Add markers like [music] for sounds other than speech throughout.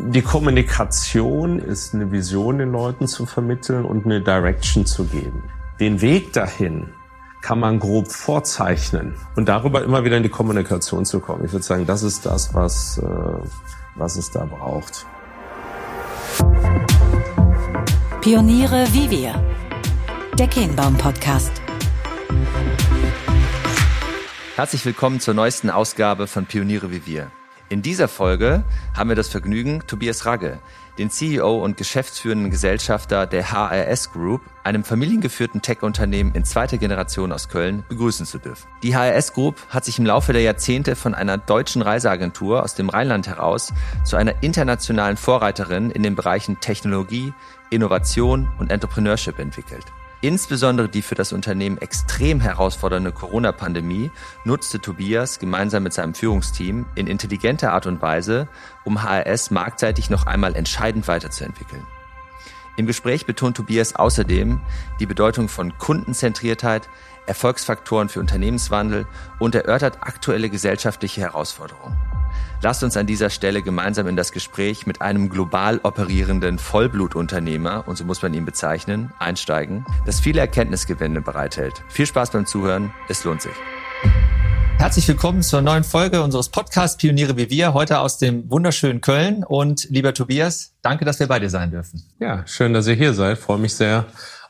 Die Kommunikation ist eine Vision den Leuten zu vermitteln und eine Direction zu geben. Den Weg dahin kann man grob vorzeichnen und darüber immer wieder in die Kommunikation zu kommen. Ich würde sagen, das ist das, was, äh, was es da braucht. Pioniere wie wir. Der Kehnbaum Podcast. Herzlich willkommen zur neuesten Ausgabe von Pioniere wie wir. In dieser Folge haben wir das Vergnügen, Tobias Ragge, den CEO und geschäftsführenden Gesellschafter der HRS Group, einem familiengeführten Tech-Unternehmen in zweiter Generation aus Köln, begrüßen zu dürfen. Die HRS Group hat sich im Laufe der Jahrzehnte von einer deutschen Reiseagentur aus dem Rheinland heraus zu einer internationalen Vorreiterin in den Bereichen Technologie, Innovation und Entrepreneurship entwickelt. Insbesondere die für das Unternehmen extrem herausfordernde Corona-Pandemie nutzte Tobias gemeinsam mit seinem Führungsteam in intelligenter Art und Weise, um HRS marktseitig noch einmal entscheidend weiterzuentwickeln. Im Gespräch betont Tobias außerdem die Bedeutung von Kundenzentriertheit, Erfolgsfaktoren für Unternehmenswandel und erörtert aktuelle gesellschaftliche Herausforderungen. Lasst uns an dieser Stelle gemeinsam in das Gespräch mit einem global operierenden Vollblutunternehmer, und so muss man ihn bezeichnen, einsteigen, das viele Erkenntnisgewinne bereithält. Viel Spaß beim Zuhören, es lohnt sich. Herzlich willkommen zur neuen Folge unseres Podcasts Pioniere wie wir, heute aus dem wunderschönen Köln. Und lieber Tobias, danke, dass wir bei dir sein dürfen. Ja, schön, dass ihr hier seid. freue mich sehr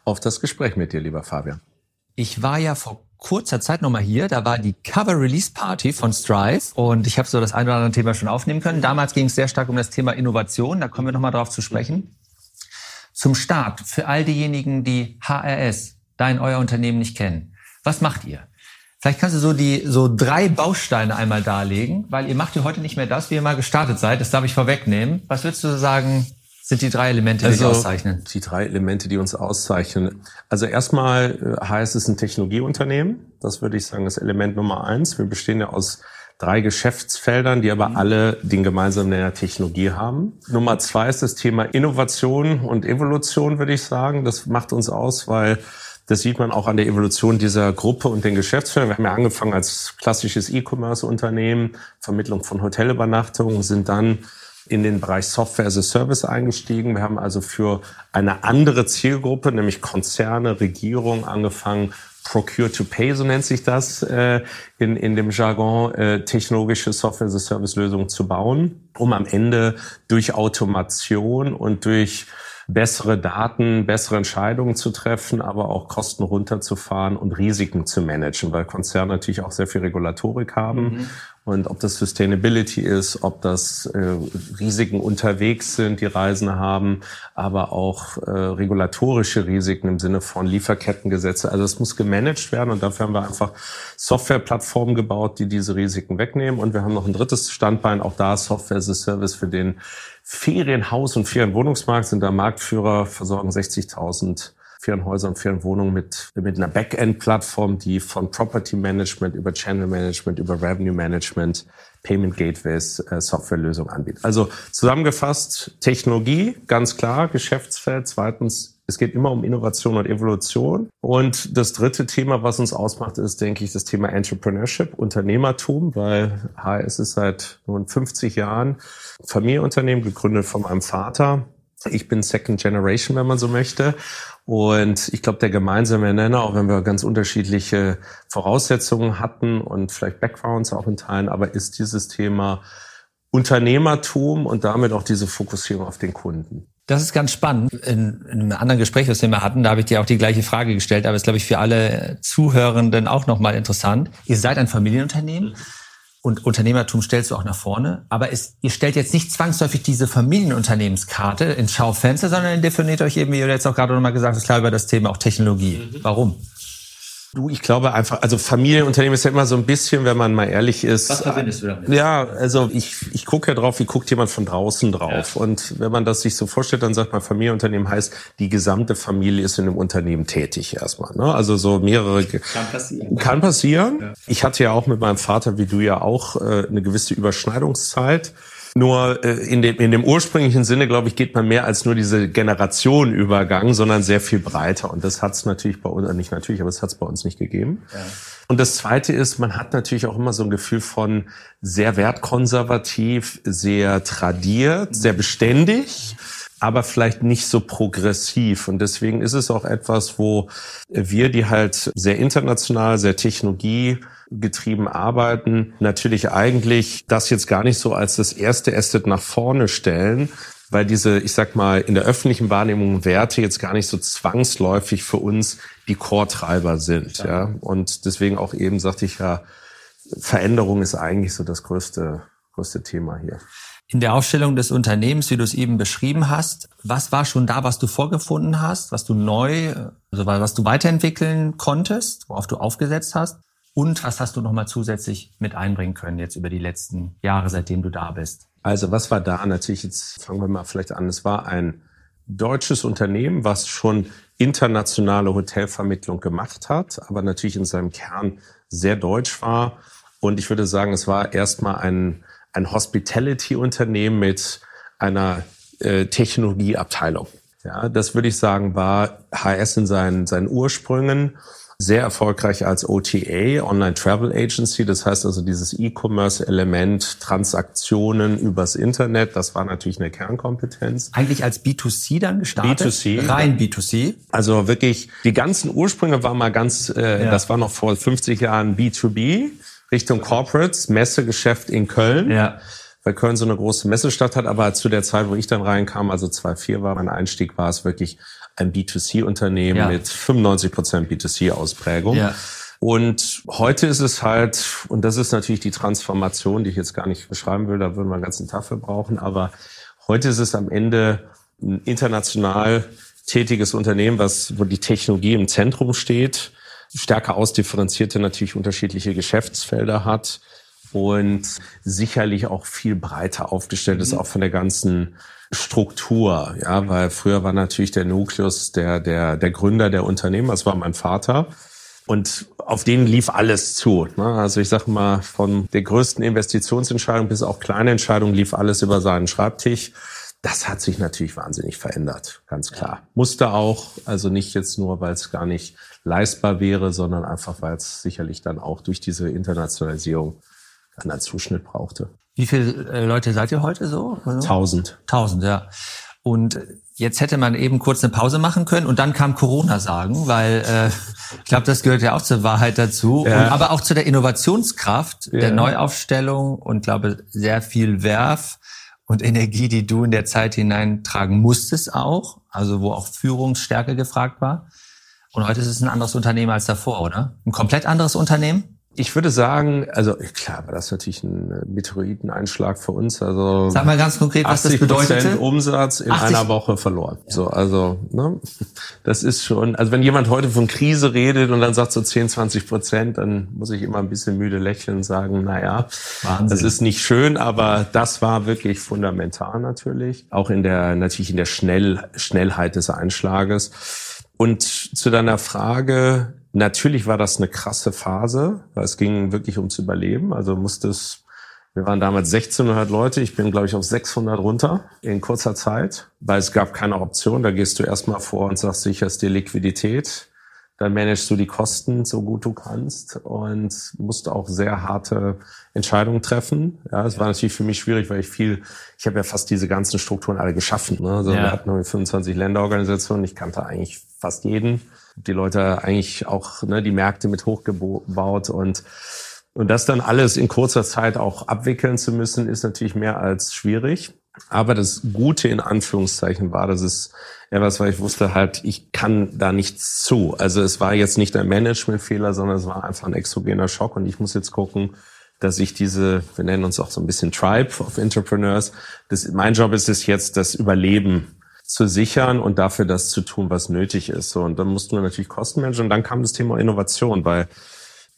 auf das Gespräch mit dir, lieber Fabian. Ich war ja vor kurzer Zeit nochmal hier. Da war die Cover Release Party von Strive und ich habe so das ein oder andere Thema schon aufnehmen können. Damals ging es sehr stark um das Thema Innovation. Da kommen wir nochmal drauf zu sprechen. Zum Start, für all diejenigen, die HRS, dein, euer Unternehmen nicht kennen. Was macht ihr? Vielleicht kannst du so die so drei Bausteine einmal darlegen, weil ihr macht ja heute nicht mehr das, wie ihr mal gestartet seid. Das darf ich vorwegnehmen. Was würdest du sagen, sind die drei Elemente, die also, auszeichnen? Die drei Elemente, die uns auszeichnen. Also erstmal äh, heißt es ein Technologieunternehmen. Das würde ich sagen, ist Element Nummer eins. Wir bestehen ja aus drei Geschäftsfeldern, die aber mhm. alle den gemeinsamen Nenner Technologie haben. Nummer zwei ist das Thema Innovation und Evolution, würde ich sagen. Das macht uns aus, weil das sieht man auch an der Evolution dieser Gruppe und den Geschäftsführern. Wir haben ja angefangen als klassisches E-Commerce-Unternehmen, Vermittlung von Hotelübernachtungen, sind dann in den Bereich Software as a Service eingestiegen. Wir haben also für eine andere Zielgruppe, nämlich Konzerne, Regierung, angefangen, Procure to Pay, so nennt sich das äh, in, in dem Jargon, äh, technologische Software as a Service Lösungen zu bauen, um am Ende durch Automation und durch bessere Daten, bessere Entscheidungen zu treffen, aber auch Kosten runterzufahren und Risiken zu managen, weil Konzerne natürlich auch sehr viel Regulatorik haben. Mhm. Und ob das Sustainability ist, ob das äh, Risiken unterwegs sind, die Reisende haben, aber auch äh, regulatorische Risiken im Sinne von Lieferkettengesetze. Also es muss gemanagt werden und dafür haben wir einfach Softwareplattformen gebaut, die diese Risiken wegnehmen. Und wir haben noch ein drittes Standbein, auch da Software as a Service für den Ferienhaus- und Ferienwohnungsmarkt, sind da Marktführer, versorgen 60.000 Ferienhäuser und Ferienwohnungen mit, mit einer Backend-Plattform, die von Property Management über Channel Management, über Revenue Management, Payment Gateways, äh, Softwarelösungen anbietet. Also zusammengefasst Technologie, ganz klar, Geschäftsfeld. Zweitens, es geht immer um Innovation und Evolution. Und das dritte Thema, was uns ausmacht, ist, denke ich, das Thema Entrepreneurship, Unternehmertum, weil HS ist seit nun 50 Jahren Familienunternehmen, gegründet von meinem Vater. Ich bin Second Generation, wenn man so möchte. Und ich glaube, der gemeinsame Nenner, auch wenn wir ganz unterschiedliche Voraussetzungen hatten und vielleicht Backgrounds auch in Teilen, aber ist dieses Thema Unternehmertum und damit auch diese Fokussierung auf den Kunden. Das ist ganz spannend. In, in einem anderen Gespräch, was wir mal hatten, da habe ich dir auch die gleiche Frage gestellt, aber ist, glaube ich, für alle Zuhörenden auch nochmal interessant. Ihr seid ein Familienunternehmen und Unternehmertum stellst du auch nach vorne. Aber es, ihr stellt jetzt nicht zwangsläufig diese Familienunternehmenskarte ins Schaufenster, sondern ihr definiert euch eben, wie ihr jetzt auch gerade nochmal gesagt hast, klar über das Thema auch Technologie. Mhm. Warum? Du, ich glaube einfach, also Familienunternehmen ist ja immer so ein bisschen, wenn man mal ehrlich ist. Was verbindest du damit? Ja, also ich, ich gucke ja drauf, wie guckt jemand von draußen drauf. Ja. Und wenn man das sich so vorstellt, dann sagt man, Familienunternehmen heißt, die gesamte Familie ist in einem Unternehmen tätig erstmal. Ne? Also so mehrere. Kann passieren. Kann passieren. Ja. Ich hatte ja auch mit meinem Vater, wie du ja auch, äh, eine gewisse Überschneidungszeit. Nur äh, in, dem, in dem ursprünglichen Sinne, glaube ich, geht man mehr als nur diese Generationenübergang, sondern sehr viel breiter. Und das hat es natürlich bei uns, nicht natürlich, aber es hat es bei uns nicht gegeben. Ja. Und das Zweite ist, man hat natürlich auch immer so ein Gefühl von sehr wertkonservativ, sehr tradiert, sehr beständig aber vielleicht nicht so progressiv. Und deswegen ist es auch etwas, wo wir, die halt sehr international, sehr technologiegetrieben arbeiten, natürlich eigentlich das jetzt gar nicht so als das erste Asset nach vorne stellen, weil diese, ich sag mal, in der öffentlichen Wahrnehmung Werte jetzt gar nicht so zwangsläufig für uns die Core-Treiber sind. Ja. ja. Und deswegen auch eben sagte ich ja, Veränderung ist eigentlich so das größte, größte Thema hier. In der Aufstellung des Unternehmens, wie du es eben beschrieben hast, was war schon da, was du vorgefunden hast, was du neu, also was du weiterentwickeln konntest, worauf du aufgesetzt hast? Und was hast du nochmal zusätzlich mit einbringen können jetzt über die letzten Jahre, seitdem du da bist? Also was war da? Natürlich, jetzt fangen wir mal vielleicht an. Es war ein deutsches Unternehmen, was schon internationale Hotelvermittlung gemacht hat, aber natürlich in seinem Kern sehr deutsch war. Und ich würde sagen, es war erstmal ein, ein Hospitality-Unternehmen mit einer äh, Technologieabteilung. Ja, das würde ich sagen, war HS in seinen, seinen Ursprüngen sehr erfolgreich als OTA, Online Travel Agency. Das heißt also dieses E-Commerce-Element, Transaktionen übers Internet, das war natürlich eine Kernkompetenz. Eigentlich als B2C dann gestartet? B2C. Rein B2C. Also wirklich, die ganzen Ursprünge waren mal ganz, äh, ja. das war noch vor 50 Jahren B2B, Richtung Corporates, Messegeschäft in Köln. Ja weil Köln so eine große Messestadt hat. Aber zu der Zeit, wo ich dann reinkam, also 2004 war mein Einstieg, war es wirklich ein B2C-Unternehmen ja. mit 95 Prozent B2C-Ausprägung. Ja. Und heute ist es halt, und das ist natürlich die Transformation, die ich jetzt gar nicht beschreiben will, da würden wir einen ganzen Tag für brauchen, aber heute ist es am Ende ein international tätiges Unternehmen, was, wo die Technologie im Zentrum steht, stärker ausdifferenzierte natürlich unterschiedliche Geschäftsfelder hat und sicherlich auch viel breiter aufgestellt ist, mhm. auch von der ganzen Struktur, ja, weil früher war natürlich der Nukleus der, der, der Gründer der Unternehmen, das war mein Vater. Und auf denen lief alles zu. Ne? Also ich sage mal, von der größten Investitionsentscheidung bis auch kleine Entscheidungen lief alles über seinen Schreibtisch. Das hat sich natürlich wahnsinnig verändert, ganz klar. Musste auch, also nicht jetzt nur, weil es gar nicht leistbar wäre, sondern einfach, weil es sicherlich dann auch durch diese Internationalisierung einen Zuschnitt brauchte. Wie viele äh, Leute seid ihr heute so? Tausend. Tausend, ja. Und jetzt hätte man eben kurz eine Pause machen können und dann kam Corona sagen, weil äh, ich glaube, das gehört ja auch zur Wahrheit dazu, ja. und, aber auch zu der Innovationskraft ja. der Neuaufstellung und glaube sehr viel Werf und Energie, die du in der Zeit hineintragen musstest auch, also wo auch Führungsstärke gefragt war. Und heute ist es ein anderes Unternehmen als davor, oder? Ein komplett anderes Unternehmen? Ich würde sagen, also klar, war das natürlich ein äh, Meteoriteneinschlag für uns. Also Sag mal ganz konkret, was das bedeutet. Umsatz in 80? einer Woche verloren. Ja. So, also ne, das ist schon. Also wenn jemand heute von Krise redet und dann sagt so 10, 20 Prozent, dann muss ich immer ein bisschen müde lächeln und sagen, na ja, das ist nicht schön, aber das war wirklich fundamental natürlich, auch in der natürlich in der Schnell, Schnellheit des Einschlages. Und zu deiner Frage, Natürlich war das eine krasse Phase, weil es ging wirklich ums Überleben. Also musste es, wir waren damals 1600 Leute, ich bin glaube ich auf 600 runter in kurzer Zeit, weil es gab keine Option. Da gehst du erstmal vor und sagst, sicherst dir Liquidität. Dann managst du die Kosten so gut du kannst und musst auch sehr harte Entscheidungen treffen. Ja, es war natürlich für mich schwierig, weil ich viel, ich habe ja fast diese ganzen Strukturen alle geschaffen. Ne? Also ja. wir hatten 25 Länderorganisationen, ich kannte eigentlich fast jeden die Leute eigentlich auch ne, die Märkte mit hochgebaut und und das dann alles in kurzer Zeit auch abwickeln zu müssen, ist natürlich mehr als schwierig. Aber das Gute in Anführungszeichen war, dass es etwas, weil ich wusste halt, ich kann da nichts zu. Also es war jetzt nicht ein Managementfehler, sondern es war einfach ein exogener Schock und ich muss jetzt gucken, dass ich diese, wir nennen uns auch so ein bisschen Tribe of Entrepreneurs, das, mein Job ist es jetzt, das Überleben zu sichern und dafür das zu tun, was nötig ist. So, und dann mussten wir natürlich Kosten managen und dann kam das Thema Innovation, weil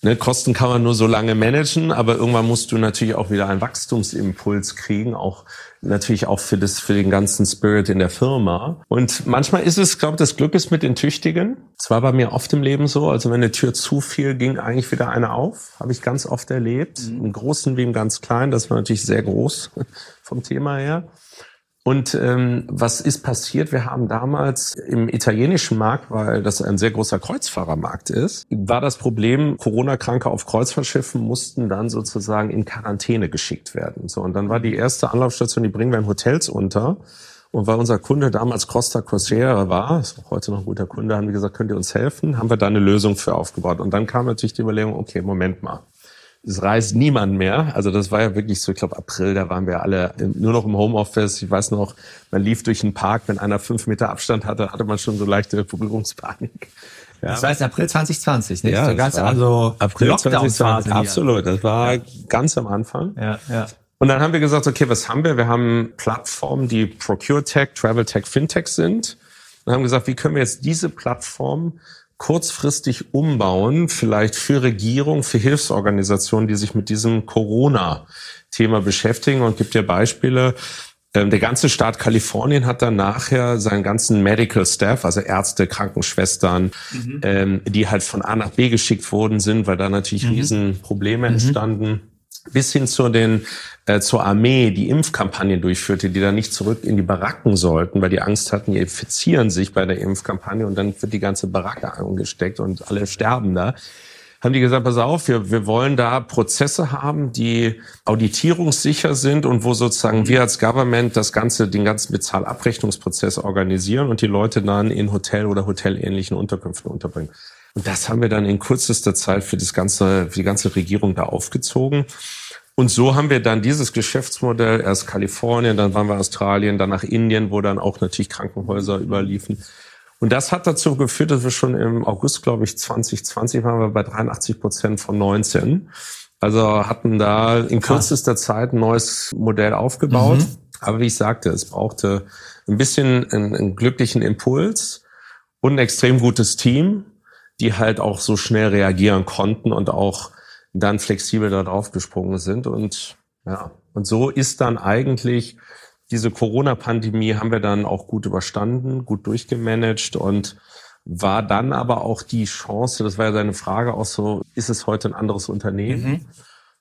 ne, Kosten kann man nur so lange managen, aber irgendwann musst du natürlich auch wieder einen Wachstumsimpuls kriegen, auch natürlich auch für das für den ganzen Spirit in der Firma. Und manchmal ist es, glaube das Glück ist mit den Tüchtigen. Es war bei mir oft im Leben so, also wenn eine Tür zu viel ging, eigentlich wieder eine auf, habe ich ganz oft erlebt, mhm. im Großen wie im ganz Kleinen. Das war natürlich sehr groß [laughs] vom Thema her. Und ähm, was ist passiert? Wir haben damals im italienischen Markt, weil das ein sehr großer Kreuzfahrermarkt ist, war das Problem, Corona-Kranke auf Kreuzfahrtschiffen mussten dann sozusagen in Quarantäne geschickt werden. So, und dann war die erste Anlaufstation, die bringen wir in Hotels unter. Und weil unser Kunde damals Costa Crociere war, ist auch heute noch ein guter Kunde, haben wir gesagt, könnt ihr uns helfen? Haben wir da eine Lösung für aufgebaut. Und dann kam natürlich die Überlegung, okay, Moment mal es reist niemand mehr. Also das war ja wirklich so, ich glaube April, da waren wir alle nur noch im Homeoffice. Ich weiß noch, man lief durch den Park, wenn einer fünf Meter Abstand hatte, hatte man schon so leichte Berührungspanik. Ja. Das war jetzt April 2020, nicht? Ja, so ganz also April 2020. Absolut, das war ja. ganz am Anfang. Ja, ja. Und dann haben wir gesagt, okay, was haben wir? Wir haben Plattformen, die ProcureTech, TravelTech, FinTech sind. Und haben gesagt, wie können wir jetzt diese Plattform kurzfristig umbauen, vielleicht für Regierung, für Hilfsorganisationen, die sich mit diesem Corona-Thema beschäftigen und gibt dir Beispiele. Ähm, der ganze Staat Kalifornien hat dann nachher seinen ganzen Medical Staff, also Ärzte, Krankenschwestern, mhm. ähm, die halt von A nach B geschickt worden sind, weil da natürlich mhm. Riesenprobleme mhm. entstanden bis hin zu den äh, zur Armee, die Impfkampagnen durchführte, die dann nicht zurück in die Baracken sollten, weil die Angst hatten, die infizieren sich bei der Impfkampagne und dann wird die ganze Baracke angesteckt und alle sterben da. Haben die gesagt, pass auf, wir, wir wollen da Prozesse haben, die auditierungssicher sind und wo sozusagen wir als Government das ganze, den ganzen Bezahlabrechnungsprozess organisieren und die Leute dann in Hotel oder hotelähnlichen Unterkünften unterbringen. Und das haben wir dann in kürzester Zeit für das ganze, für die ganze Regierung da aufgezogen. Und so haben wir dann dieses Geschäftsmodell, erst Kalifornien, dann waren wir Australien, dann nach Indien, wo dann auch natürlich Krankenhäuser überliefen. Und das hat dazu geführt, dass wir schon im August, glaube ich, 2020 waren wir bei 83 Prozent von 19. Also hatten da in kürzester Zeit ein neues Modell aufgebaut. Mhm. Aber wie ich sagte, es brauchte ein bisschen einen, einen glücklichen Impuls und ein extrem gutes Team die halt auch so schnell reagieren konnten und auch dann flexibel darauf gesprungen sind. Und ja, und so ist dann eigentlich diese Corona-Pandemie haben wir dann auch gut überstanden, gut durchgemanagt und war dann aber auch die Chance, das war ja seine Frage auch so, ist es heute ein anderes Unternehmen? Mhm.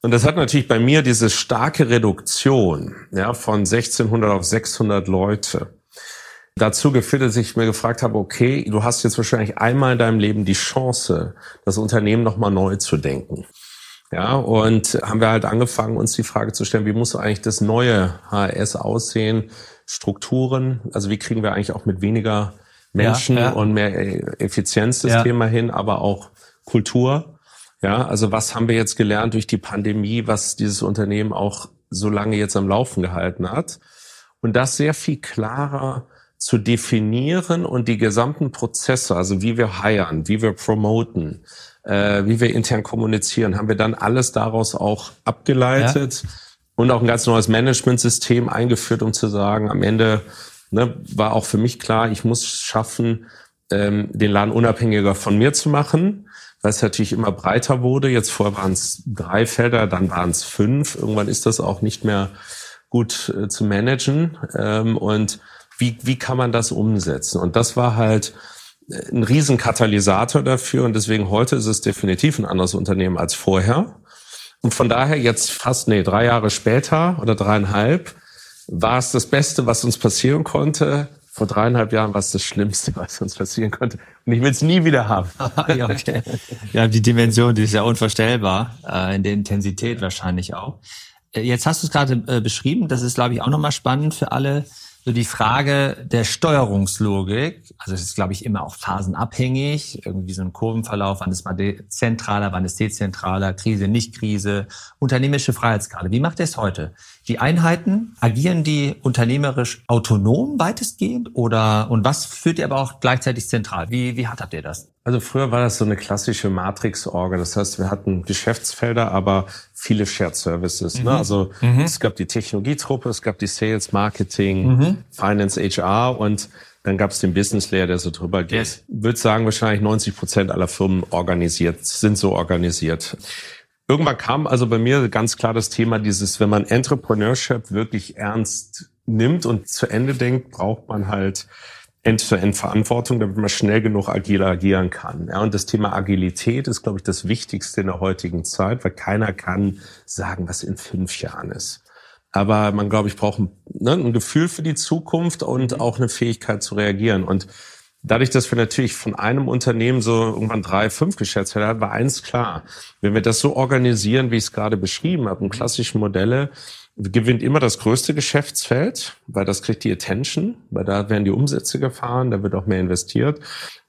Und das hat natürlich bei mir diese starke Reduktion ja, von 1600 auf 600 Leute dazu geführt, dass ich mir gefragt habe, okay, du hast jetzt wahrscheinlich einmal in deinem Leben die Chance, das Unternehmen nochmal neu zu denken. Ja, und haben wir halt angefangen, uns die Frage zu stellen, wie muss eigentlich das neue HRS aussehen? Strukturen, also wie kriegen wir eigentlich auch mit weniger Menschen ja, ja. und mehr Effizienz das ja. Thema hin, aber auch Kultur. Ja, also was haben wir jetzt gelernt durch die Pandemie, was dieses Unternehmen auch so lange jetzt am Laufen gehalten hat? Und das sehr viel klarer zu definieren und die gesamten Prozesse, also wie wir hiren, wie wir promoten, äh, wie wir intern kommunizieren, haben wir dann alles daraus auch abgeleitet ja. und auch ein ganz neues Managementsystem eingeführt, um zu sagen, am Ende ne, war auch für mich klar, ich muss schaffen, ähm, den Laden unabhängiger von mir zu machen, weil es natürlich immer breiter wurde. Jetzt vorher waren es drei Felder, dann waren es fünf. Irgendwann ist das auch nicht mehr gut äh, zu managen. Ähm, und wie, wie kann man das umsetzen? Und das war halt äh, ein Riesenkatalysator dafür und deswegen heute ist es definitiv ein anderes Unternehmen als vorher. Und von daher jetzt fast, nee, drei Jahre später oder dreieinhalb war es das Beste, was uns passieren konnte. Vor dreieinhalb Jahren war es das Schlimmste, [laughs] was uns passieren konnte. Und ich will es nie wieder haben. [laughs] ja, okay. ja, die Dimension, die ist ja unvorstellbar, äh, in der Intensität wahrscheinlich auch. Äh, jetzt hast du es gerade beschrieben, das ist, glaube ich, auch nochmal spannend für alle so die Frage der Steuerungslogik, also es ist, glaube ich, immer auch phasenabhängig, irgendwie so ein Kurvenverlauf, wann ist mal zentraler, wann ist dezentraler, Krise, nicht Krise, unternehmerische Freiheitsgrade. Wie macht ihr es heute? Die Einheiten, agieren die unternehmerisch autonom weitestgehend oder, und was führt ihr aber auch gleichzeitig zentral? Wie, wie handhabt ihr das? Also früher war das so eine klassische Matrix-Orga. Das heißt, wir hatten Geschäftsfelder, aber viele Shared Services. Ne? Mhm. Ne? Also mhm. es gab die Technologietruppe, es gab die Sales, Marketing, mhm. Finance, HR und dann gab es den Business Layer, der so drüber geht. Yes. Ich würde sagen, wahrscheinlich 90 Prozent aller Firmen organisiert, sind so organisiert. Irgendwann kam also bei mir ganz klar das Thema dieses, wenn man Entrepreneurship wirklich ernst nimmt und zu Ende denkt, braucht man halt End-to-End-Verantwortung, damit man schnell genug agil agieren kann. Ja, und das Thema Agilität ist, glaube ich, das Wichtigste in der heutigen Zeit, weil keiner kann sagen, was in fünf Jahren ist. Aber man, glaube ich, braucht ein, ne, ein Gefühl für die Zukunft und mhm. auch eine Fähigkeit zu reagieren. Und dadurch, dass wir natürlich von einem Unternehmen so irgendwann drei, fünf Geschäftsfelder hatten, war eins klar. Wenn wir das so organisieren, wie ich es gerade beschrieben habe, in klassischen Modelle, gewinnt immer das größte Geschäftsfeld, weil das kriegt die Attention, weil da werden die Umsätze gefahren, da wird auch mehr investiert.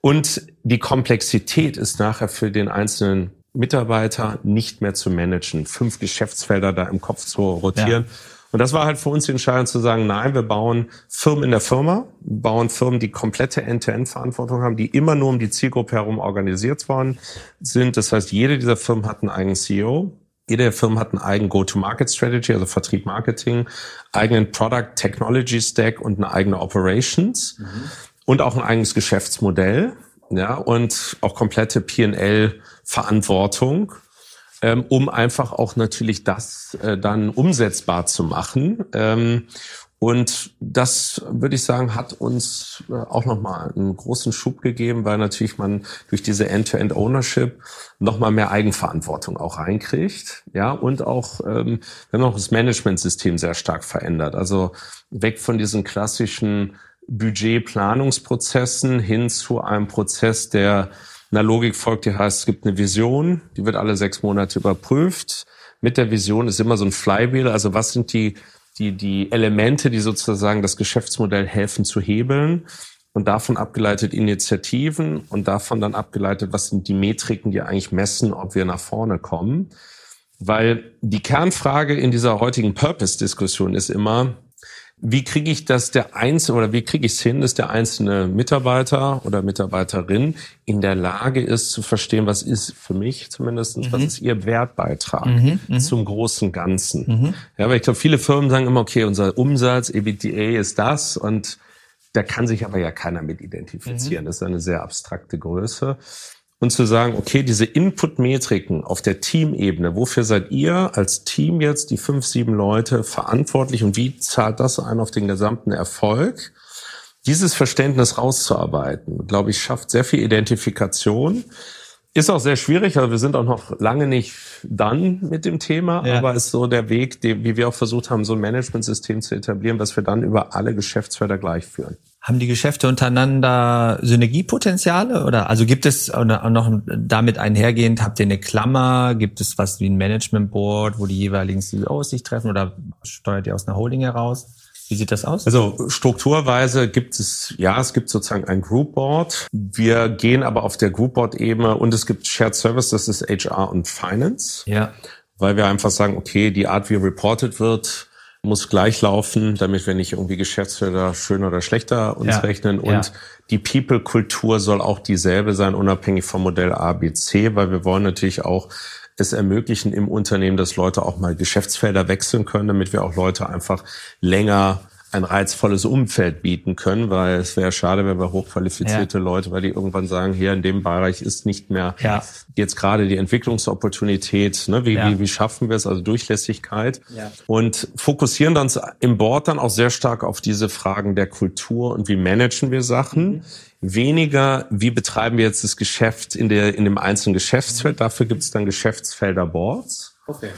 Und die Komplexität ist nachher für den einzelnen Mitarbeiter nicht mehr zu managen, fünf Geschäftsfelder da im Kopf zu rotieren. Ja. Und das war halt für uns die Entscheidung zu sagen, nein, wir bauen Firmen in der Firma, bauen Firmen, die komplette End-to-End-Verantwortung haben, die immer nur um die Zielgruppe herum organisiert worden sind. Das heißt, jede dieser Firmen hat einen eigenen CEO. Jede der Firmen hat einen eigenen Go-to-Market-Strategy, also Vertrieb, Marketing, eigenen Product Technology Stack und eine eigene Operations mhm. und auch ein eigenes Geschäftsmodell, ja, und auch komplette P&L-Verantwortung ähm, um einfach auch natürlich das äh, dann umsetzbar zu machen. Ähm, und das, würde ich sagen, hat uns äh, auch nochmal einen großen Schub gegeben, weil natürlich man durch diese End-to-End-Ownership nochmal mehr Eigenverantwortung auch reinkriegt. Ja, und auch, ähm, wir haben auch das Managementsystem sehr stark verändert. Also weg von diesen klassischen Budgetplanungsprozessen hin zu einem Prozess, der einer Logik folgt, die heißt, es gibt eine Vision, die wird alle sechs Monate überprüft. Mit der Vision ist immer so ein Flywheel, also was sind die, die, die Elemente, die sozusagen das Geschäftsmodell helfen zu hebeln und davon abgeleitet Initiativen und davon dann abgeleitet, was sind die Metriken, die eigentlich messen, ob wir nach vorne kommen. Weil die Kernfrage in dieser heutigen Purpose-Diskussion ist immer, wie kriege ich das der Einzelne oder wie kriege ich es hin, dass der einzelne Mitarbeiter oder Mitarbeiterin in der Lage ist zu verstehen, was ist für mich zumindest, mhm. was ist ihr Wertbeitrag mhm, mhm. zum großen Ganzen. Mhm. Ja, weil ich glaube, viele Firmen sagen immer, okay, unser Umsatz, EBITDA ist das und da kann sich aber ja keiner mit identifizieren. Mhm. Das ist eine sehr abstrakte Größe und zu sagen, okay, diese Input-Metriken auf der Teamebene, wofür seid ihr als Team jetzt, die fünf, sieben Leute, verantwortlich und wie zahlt das ein auf den gesamten Erfolg? Dieses Verständnis rauszuarbeiten, glaube ich, schafft sehr viel Identifikation. Ist auch sehr schwierig, also wir sind auch noch lange nicht dann mit dem Thema, ja. aber ist so der Weg, den, wie wir auch versucht haben, so ein Managementsystem zu etablieren, was wir dann über alle Geschäftsfelder gleich führen. Haben die Geschäfte untereinander Synergiepotenziale oder also gibt es noch damit einhergehend, habt ihr eine Klammer, gibt es was wie ein Management Board, wo die jeweiligen CEOs sich treffen oder steuert ihr aus einer Holding heraus? Wie sieht das aus? Also strukturweise gibt es, ja, es gibt sozusagen ein Group Board. Wir gehen aber auf der Group Board Ebene und es gibt Shared Service, das ist HR und Finance. Ja. Weil wir einfach sagen, okay, die Art, wie reported wird, muss gleich laufen, damit wir nicht irgendwie Geschäftsfelder schöner oder schlechter uns ja. rechnen. Und ja. die People-Kultur soll auch dieselbe sein, unabhängig vom Modell A, B, C, weil wir wollen natürlich auch es ermöglichen im Unternehmen, dass Leute auch mal Geschäftsfelder wechseln können, damit wir auch Leute einfach länger ein reizvolles Umfeld bieten können, weil es wäre schade, wenn wir hochqualifizierte ja. Leute, weil die irgendwann sagen, hier in dem Bereich ist nicht mehr ja. jetzt gerade die Entwicklungsopportunität, ne? wie, ja. wie, wie schaffen wir es, also Durchlässigkeit und fokussieren uns im Board dann auch sehr stark auf diese Fragen der Kultur und wie managen wir Sachen. Mhm. Weniger, wie betreiben wir jetzt das Geschäft in, der, in dem einzelnen Geschäftsfeld. Dafür gibt es dann Geschäftsfelder Boards. Okay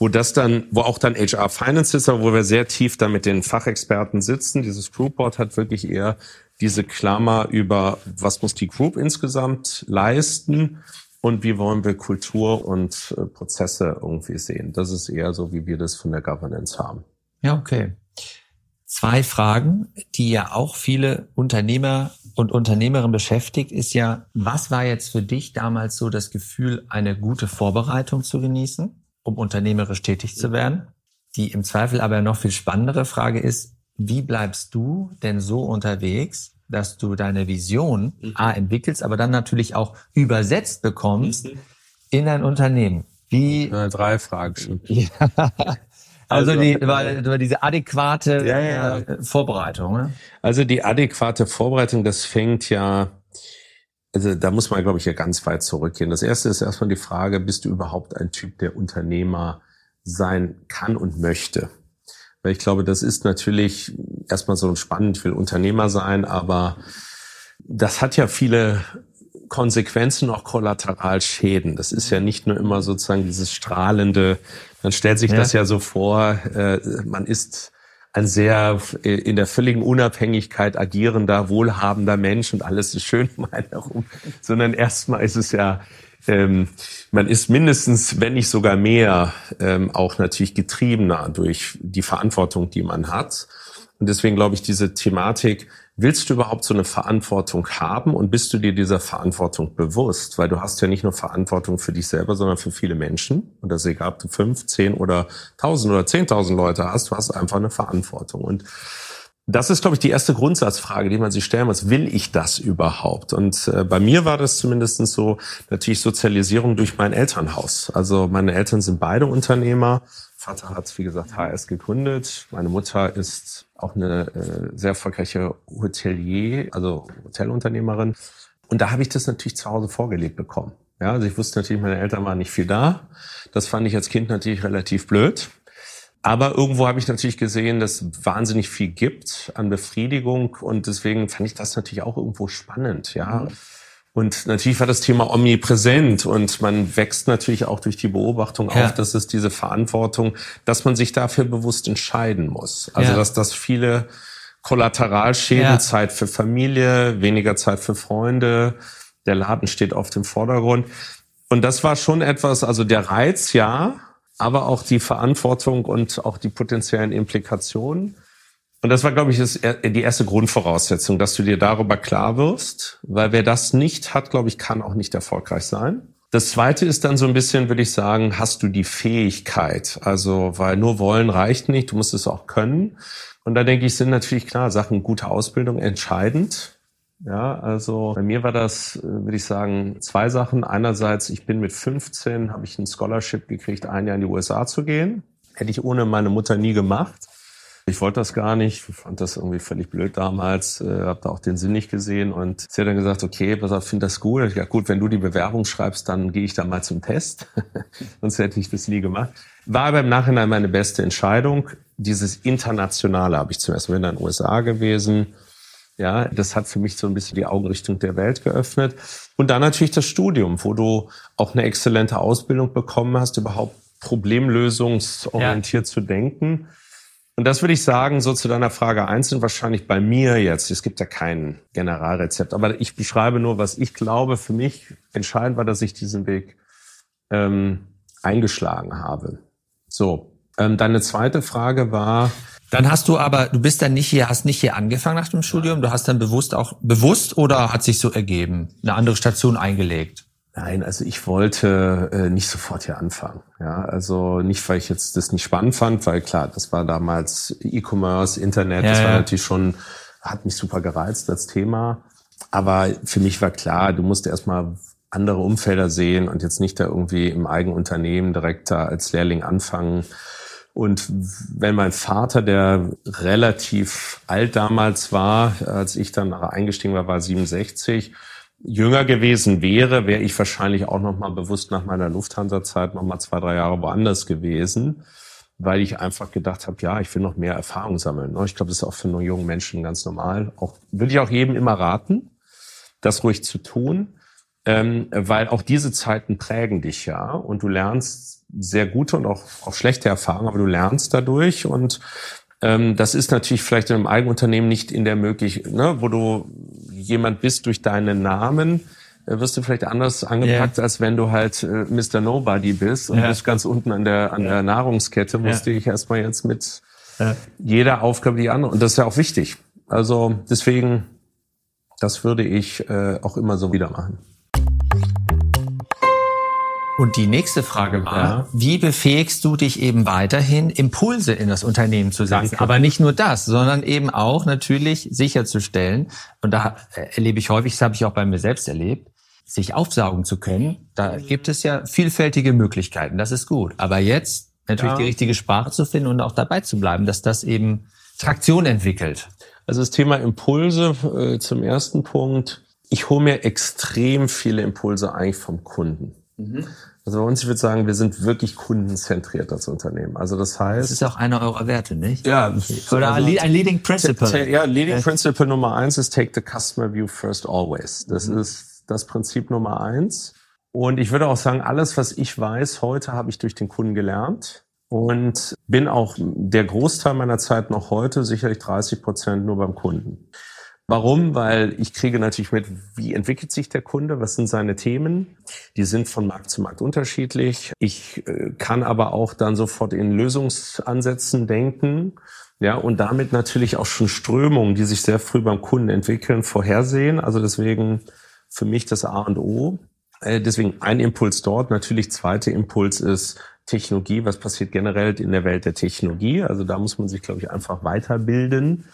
wo das dann, wo auch dann HR Finance ist, aber wo wir sehr tief da mit den Fachexperten sitzen. Dieses Group Board hat wirklich eher diese Klammer über, was muss die Group insgesamt leisten und wie wollen wir Kultur und äh, Prozesse irgendwie sehen. Das ist eher so, wie wir das von der Governance haben. Ja, okay. Zwei Fragen, die ja auch viele Unternehmer und Unternehmerinnen beschäftigt, ist ja, was war jetzt für dich damals so das Gefühl, eine gute Vorbereitung zu genießen? um unternehmerisch tätig zu werden. Die im Zweifel aber noch viel spannendere Frage ist, wie bleibst du denn so unterwegs, dass du deine Vision mhm. A entwickelst, aber dann natürlich auch übersetzt bekommst mhm. in ein Unternehmen? Wie? Ja, drei Fragen schon. [laughs] Also, also die, über, diese adäquate ja, ja. Äh, Vorbereitung. Ne? Also die adäquate Vorbereitung, das fängt ja also da muss man, glaube ich, ja ganz weit zurückgehen. Das erste ist erstmal die Frage, bist du überhaupt ein Typ, der Unternehmer sein kann und möchte? Weil ich glaube, das ist natürlich erstmal so spannend, ich will Unternehmer sein, aber das hat ja viele Konsequenzen, auch Kollateralschäden. Das ist ja nicht nur immer sozusagen dieses strahlende, man stellt sich ja. das ja so vor, äh, man ist ein sehr äh, in der völligen Unabhängigkeit agierender, wohlhabender Mensch und alles ist schön um einen herum, sondern erstmal ist es ja, ähm, man ist mindestens, wenn nicht sogar mehr, ähm, auch natürlich getriebener durch die Verantwortung, die man hat. Und deswegen glaube ich, diese Thematik, willst du überhaupt so eine Verantwortung haben und bist du dir dieser Verantwortung bewusst? Weil du hast ja nicht nur Verantwortung für dich selber, sondern für viele Menschen. Und das ist egal, ob du fünf, zehn oder tausend oder zehntausend Leute hast, du hast einfach eine Verantwortung. Und das ist, glaube ich, die erste Grundsatzfrage, die man sich stellen muss. Will ich das überhaupt? Und äh, bei mir war das zumindest so natürlich Sozialisierung durch mein Elternhaus. Also meine Eltern sind beide Unternehmer. Vater hat, wie gesagt, HS gegründet. Meine Mutter ist auch eine äh, sehr erfolgreiche Hotelier, also Hotelunternehmerin. Und da habe ich das natürlich zu Hause vorgelebt bekommen. Ja, also ich wusste natürlich, meine Eltern waren nicht viel da. Das fand ich als Kind natürlich relativ blöd. Aber irgendwo habe ich natürlich gesehen, dass wahnsinnig viel gibt an Befriedigung und deswegen fand ich das natürlich auch irgendwo spannend, ja. Mhm. Und natürlich war das Thema omnipräsent und man wächst natürlich auch durch die Beobachtung ja. auf, dass es diese Verantwortung, dass man sich dafür bewusst entscheiden muss. Also ja. dass das viele Kollateralschäden, ja. Zeit für Familie, weniger Zeit für Freunde, der Laden steht auf dem Vordergrund. Und das war schon etwas, also der Reiz ja, aber auch die Verantwortung und auch die potenziellen Implikationen. Und das war, glaube ich, die erste Grundvoraussetzung, dass du dir darüber klar wirst, weil wer das nicht hat, glaube ich, kann auch nicht erfolgreich sein. Das zweite ist dann so ein bisschen, würde ich sagen, hast du die Fähigkeit? Also, weil nur wollen reicht nicht, du musst es auch können. Und da denke ich, sind natürlich klar Sachen gute Ausbildung entscheidend. Ja, also bei mir war das, würde ich sagen, zwei Sachen. Einerseits, ich bin mit 15, habe ich ein Scholarship gekriegt, ein Jahr in die USA zu gehen. Hätte ich ohne meine Mutter nie gemacht. Ich wollte das gar nicht, ich fand das irgendwie völlig blöd damals, äh, habe da auch den Sinn nicht gesehen und sie hat dann gesagt, okay, pass auf, finde das gut. Ich gesagt, gut, wenn du die Bewerbung schreibst, dann gehe ich da mal zum Test. [laughs] Sonst hätte ich das nie gemacht. War aber im Nachhinein meine beste Entscheidung. Dieses Internationale habe ich zuerst in den USA gewesen. Ja, das hat für mich so ein bisschen die Augenrichtung der Welt geöffnet. Und dann natürlich das Studium, wo du auch eine exzellente Ausbildung bekommen hast, überhaupt problemlösungsorientiert ja. zu denken. Und das würde ich sagen, so zu deiner Frage eins sind wahrscheinlich bei mir jetzt, es gibt ja kein Generalrezept, aber ich beschreibe nur, was ich glaube, für mich entscheidend war, dass ich diesen Weg ähm, eingeschlagen habe. So, ähm, deine zweite Frage war, dann hast du aber, du bist dann nicht hier, hast nicht hier angefangen nach dem Studium, du hast dann bewusst auch, bewusst oder hat sich so ergeben, eine andere Station eingelegt? Nein, also ich wollte äh, nicht sofort hier anfangen. Ja, also nicht, weil ich jetzt das nicht spannend fand, weil klar, das war damals E-Commerce, Internet, ja, das war ja. natürlich schon, hat mich super gereizt als Thema. Aber für mich war klar, du musst erstmal andere Umfelder sehen und jetzt nicht da irgendwie im eigenen Unternehmen direkt da als Lehrling anfangen. Und wenn mein Vater, der relativ alt damals war, als ich dann eingestiegen war, war 67, jünger gewesen wäre, wäre ich wahrscheinlich auch noch mal bewusst nach meiner Lufthansa-Zeit noch mal zwei, drei Jahre woanders gewesen, weil ich einfach gedacht habe, ja, ich will noch mehr Erfahrung sammeln. Ich glaube, das ist auch für einen jungen Menschen ganz normal. Auch würde ich auch jedem immer raten, das ruhig zu tun, ähm, weil auch diese Zeiten prägen dich ja und du lernst sehr gute und auch, auch schlechte Erfahrungen, aber du lernst dadurch und ähm, das ist natürlich vielleicht in einem Eigenunternehmen nicht in der Möglichkeit, ne, wo du jemand bist durch deinen Namen, äh, wirst du vielleicht anders angepackt, yeah. als wenn du halt äh, Mr. Nobody bist und yeah. bist ganz unten an der, an yeah. der Nahrungskette, musst du dich erstmal jetzt mit jeder Aufgabe die andere. Und das ist ja auch wichtig. Also deswegen, das würde ich äh, auch immer so wieder machen. Und die nächste Frage war, ja. wie befähigst du dich eben weiterhin, Impulse in das Unternehmen zu setzen? Aber nicht nur das, sondern eben auch natürlich sicherzustellen, und da erlebe ich häufig, das habe ich auch bei mir selbst erlebt, sich aufsaugen zu können. Da gibt es ja vielfältige Möglichkeiten, das ist gut. Aber jetzt natürlich ja. die richtige Sprache zu finden und auch dabei zu bleiben, dass das eben Traktion entwickelt. Also das Thema Impulse äh, zum ersten Punkt. Ich hole mir extrem viele Impulse eigentlich vom Kunden. Mhm. Also bei uns, ich würde sagen, wir sind wirklich kundenzentriert als Unternehmen. Also das heißt. Das ist auch einer eurer Werte, nicht? Ja. Oder also, ein Leading Principle. Ja, Leading Principle Nummer eins ist take the customer view first always. Das mhm. ist das Prinzip Nummer eins. Und ich würde auch sagen, alles, was ich weiß heute, habe ich durch den Kunden gelernt und bin auch der Großteil meiner Zeit noch heute, sicherlich 30 Prozent nur beim Kunden. Warum? Weil ich kriege natürlich mit, wie entwickelt sich der Kunde, was sind seine Themen. Die sind von Markt zu Markt unterschiedlich. Ich äh, kann aber auch dann sofort in Lösungsansätzen denken. Ja, und damit natürlich auch schon Strömungen, die sich sehr früh beim Kunden entwickeln, vorhersehen. Also deswegen für mich das A und O. Äh, deswegen ein Impuls dort. Natürlich zweiter Impuls ist Technologie. Was passiert generell in der Welt der Technologie? Also da muss man sich, glaube ich, einfach weiterbilden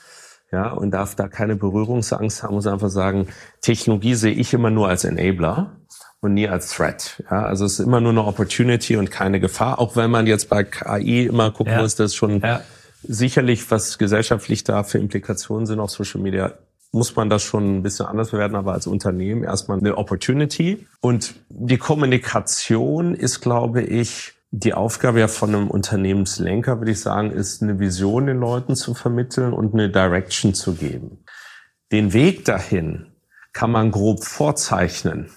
ja, und darf da keine Berührungsangst haben, muss einfach sagen, Technologie sehe ich immer nur als Enabler und nie als Threat. Ja, also es ist immer nur eine Opportunity und keine Gefahr, auch wenn man jetzt bei KI immer gucken ja. muss, dass schon ja. sicherlich, was gesellschaftlich da für Implikationen sind auf Social Media, muss man das schon ein bisschen anders bewerten, aber als Unternehmen erstmal eine Opportunity. Und die Kommunikation ist, glaube ich, die Aufgabe ja von einem Unternehmenslenker, würde ich sagen, ist eine Vision den Leuten zu vermitteln und eine Direction zu geben. Den Weg dahin kann man grob vorzeichnen.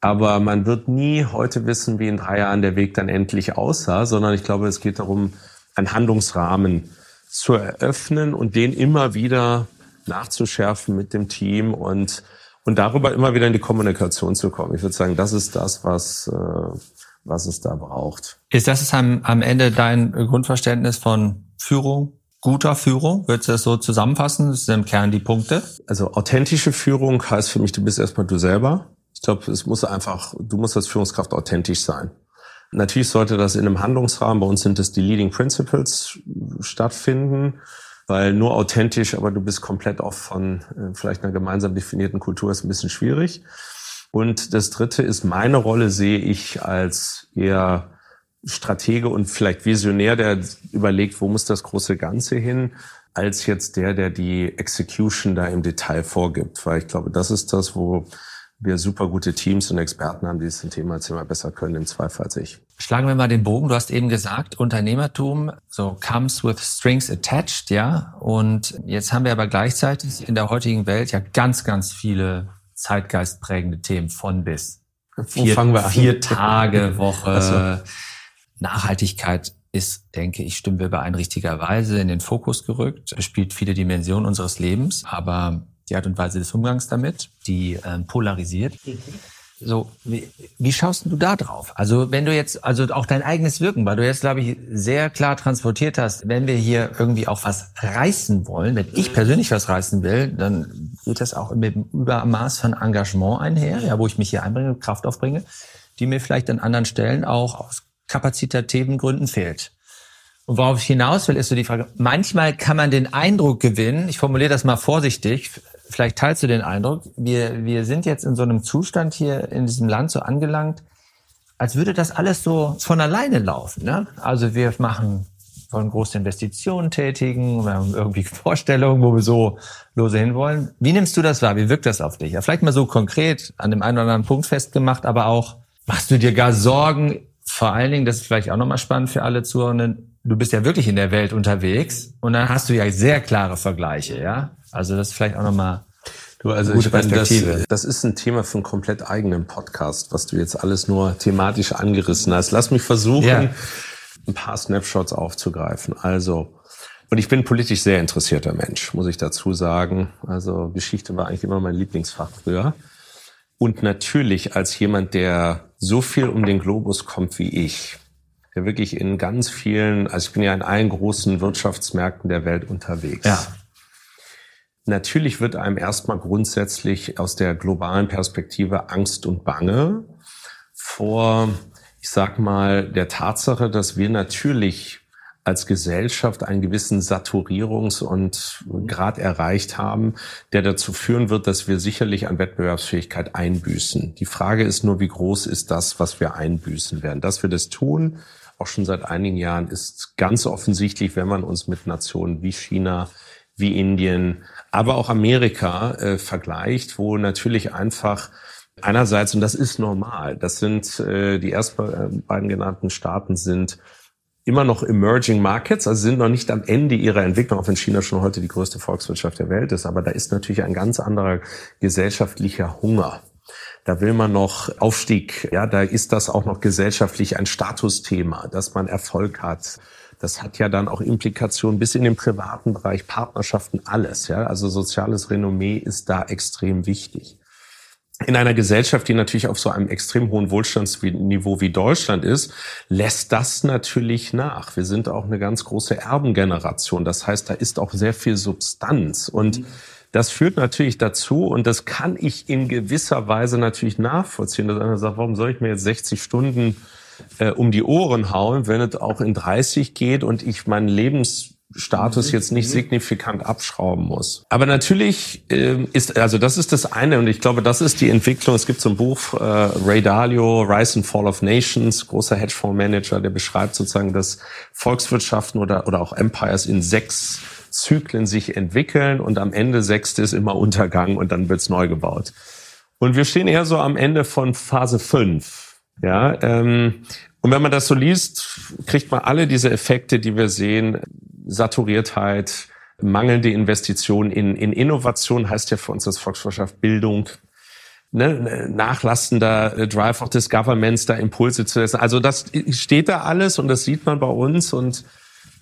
Aber man wird nie heute wissen, wie in drei Jahren der Weg dann endlich aussah, sondern ich glaube, es geht darum, einen Handlungsrahmen zu eröffnen und den immer wieder nachzuschärfen mit dem Team und, und darüber immer wieder in die Kommunikation zu kommen. Ich würde sagen, das ist das, was, äh, was es da braucht. Ist das am, am Ende dein Grundverständnis von Führung? Guter Führung, würdest du das so zusammenfassen? Das sind im Kern die Punkte. Also authentische Führung heißt für mich, du bist erstmal du selber. Ich glaube, es muss einfach, du musst als Führungskraft authentisch sein. Natürlich sollte das in einem Handlungsrahmen, bei uns sind es die Leading Principles, stattfinden, weil nur authentisch, aber du bist komplett off von äh, vielleicht einer gemeinsam definierten Kultur, ist ein bisschen schwierig. Und das Dritte ist, meine Rolle sehe ich als eher Stratege und vielleicht Visionär, der überlegt, wo muss das große Ganze hin, als jetzt der, der die Execution da im Detail vorgibt. Weil ich glaube, das ist das, wo wir super gute Teams und Experten haben, die das Thema jetzt immer besser können im Zweifel als ich. Schlagen wir mal den Bogen. Du hast eben gesagt, Unternehmertum so comes with strings attached, ja. Und jetzt haben wir aber gleichzeitig in der heutigen Welt ja ganz, ganz viele zeitgeistprägende Themen von bis. Vier, fangen wir an? vier Tage Woche. Also. Nachhaltigkeit ist, denke ich, stimmen wir überein richtigerweise in den Fokus gerückt, Es spielt viele Dimensionen unseres Lebens, aber die Art und Weise des Umgangs damit, die ähm, polarisiert. Mhm. So, wie, wie schaust du da drauf? Also wenn du jetzt, also auch dein eigenes Wirken, weil du jetzt, glaube ich, sehr klar transportiert hast, wenn wir hier irgendwie auch was reißen wollen, wenn ich persönlich was reißen will, dann geht das auch mit dem Übermaß von Engagement einher, ja, wo ich mich hier einbringe, Kraft aufbringe, die mir vielleicht an anderen Stellen auch aus kapazitativen Gründen fehlt. Und worauf ich hinaus will, ist so die Frage, manchmal kann man den Eindruck gewinnen, ich formuliere das mal vorsichtig, vielleicht teilst du den Eindruck, wir, wir sind jetzt in so einem Zustand hier in diesem Land so angelangt, als würde das alles so von alleine laufen. Ne? Also wir machen, wollen große Investitionen tätigen, wir haben irgendwie [laughs] Vorstellungen, wo wir so lose hinwollen. Wie nimmst du das wahr? Wie wirkt das auf dich? Ja, vielleicht mal so konkret an dem einen oder anderen Punkt festgemacht, aber auch, machst du dir gar Sorgen, vor allen Dingen, das ist vielleicht auch nochmal spannend für alle Zuhörenden, du bist ja wirklich in der Welt unterwegs und dann hast du ja sehr klare Vergleiche, ja? Also das ist vielleicht auch nochmal Du, also Gute ich meine, das, das ist ein Thema für einen komplett eigenen Podcast, was du jetzt alles nur thematisch angerissen hast. Lass mich versuchen, ja. ein paar Snapshots aufzugreifen. Also, und ich bin politisch sehr interessierter Mensch, muss ich dazu sagen. Also Geschichte war eigentlich immer mein Lieblingsfach früher. Und natürlich als jemand, der so viel um den Globus kommt wie ich, der wirklich in ganz vielen, also ich bin ja in allen großen Wirtschaftsmärkten der Welt unterwegs. Ja. Natürlich wird einem erstmal grundsätzlich aus der globalen Perspektive Angst und Bange vor, ich sag mal, der Tatsache, dass wir natürlich als Gesellschaft einen gewissen Saturierungs- und Grad erreicht haben, der dazu führen wird, dass wir sicherlich an Wettbewerbsfähigkeit einbüßen. Die Frage ist nur, wie groß ist das, was wir einbüßen werden? Dass wir das tun, auch schon seit einigen Jahren, ist ganz offensichtlich, wenn man uns mit Nationen wie China, wie Indien, aber auch Amerika äh, vergleicht, wo natürlich einfach einerseits, und das ist normal, das sind äh, die ersten äh, beiden genannten Staaten sind immer noch Emerging Markets, also sind noch nicht am Ende ihrer Entwicklung, auch wenn China schon heute die größte Volkswirtschaft der Welt ist, aber da ist natürlich ein ganz anderer gesellschaftlicher Hunger. Da will man noch Aufstieg. Ja, da ist das auch noch gesellschaftlich ein Statusthema, dass man Erfolg hat. Das hat ja dann auch Implikationen bis in den privaten Bereich, Partnerschaften, alles. Ja, also soziales Renommee ist da extrem wichtig in einer Gesellschaft, die natürlich auf so einem extrem hohen Wohlstandsniveau wie Deutschland ist, lässt das natürlich nach. Wir sind auch eine ganz große Erbengeneration. Das heißt, da ist auch sehr viel Substanz und mhm. das führt natürlich dazu, und das kann ich in gewisser Weise natürlich nachvollziehen, dass einer sagt, warum soll ich mir jetzt 60 Stunden äh, um die Ohren hauen, wenn es auch in 30 geht und ich mein Lebens Status jetzt nicht signifikant abschrauben muss. Aber natürlich äh, ist, also das ist das eine und ich glaube, das ist die Entwicklung. Es gibt so ein Buch, äh, Ray Dalio, Rise and Fall of Nations, großer Hedgefondsmanager, der beschreibt sozusagen, dass Volkswirtschaften oder, oder auch Empires in sechs Zyklen sich entwickeln und am Ende sechste ist immer Untergang und dann wird's neu gebaut. Und wir stehen eher so am Ende von Phase fünf. Ja, ähm, und wenn man das so liest, kriegt man alle diese Effekte, die wir sehen, Saturiertheit, mangelnde Investitionen in, in Innovation heißt ja für uns als Volkswirtschaft Bildung, ne, nachlassender Drive auch des Governments, da Impulse zu setzen. Also das steht da alles und das sieht man bei uns und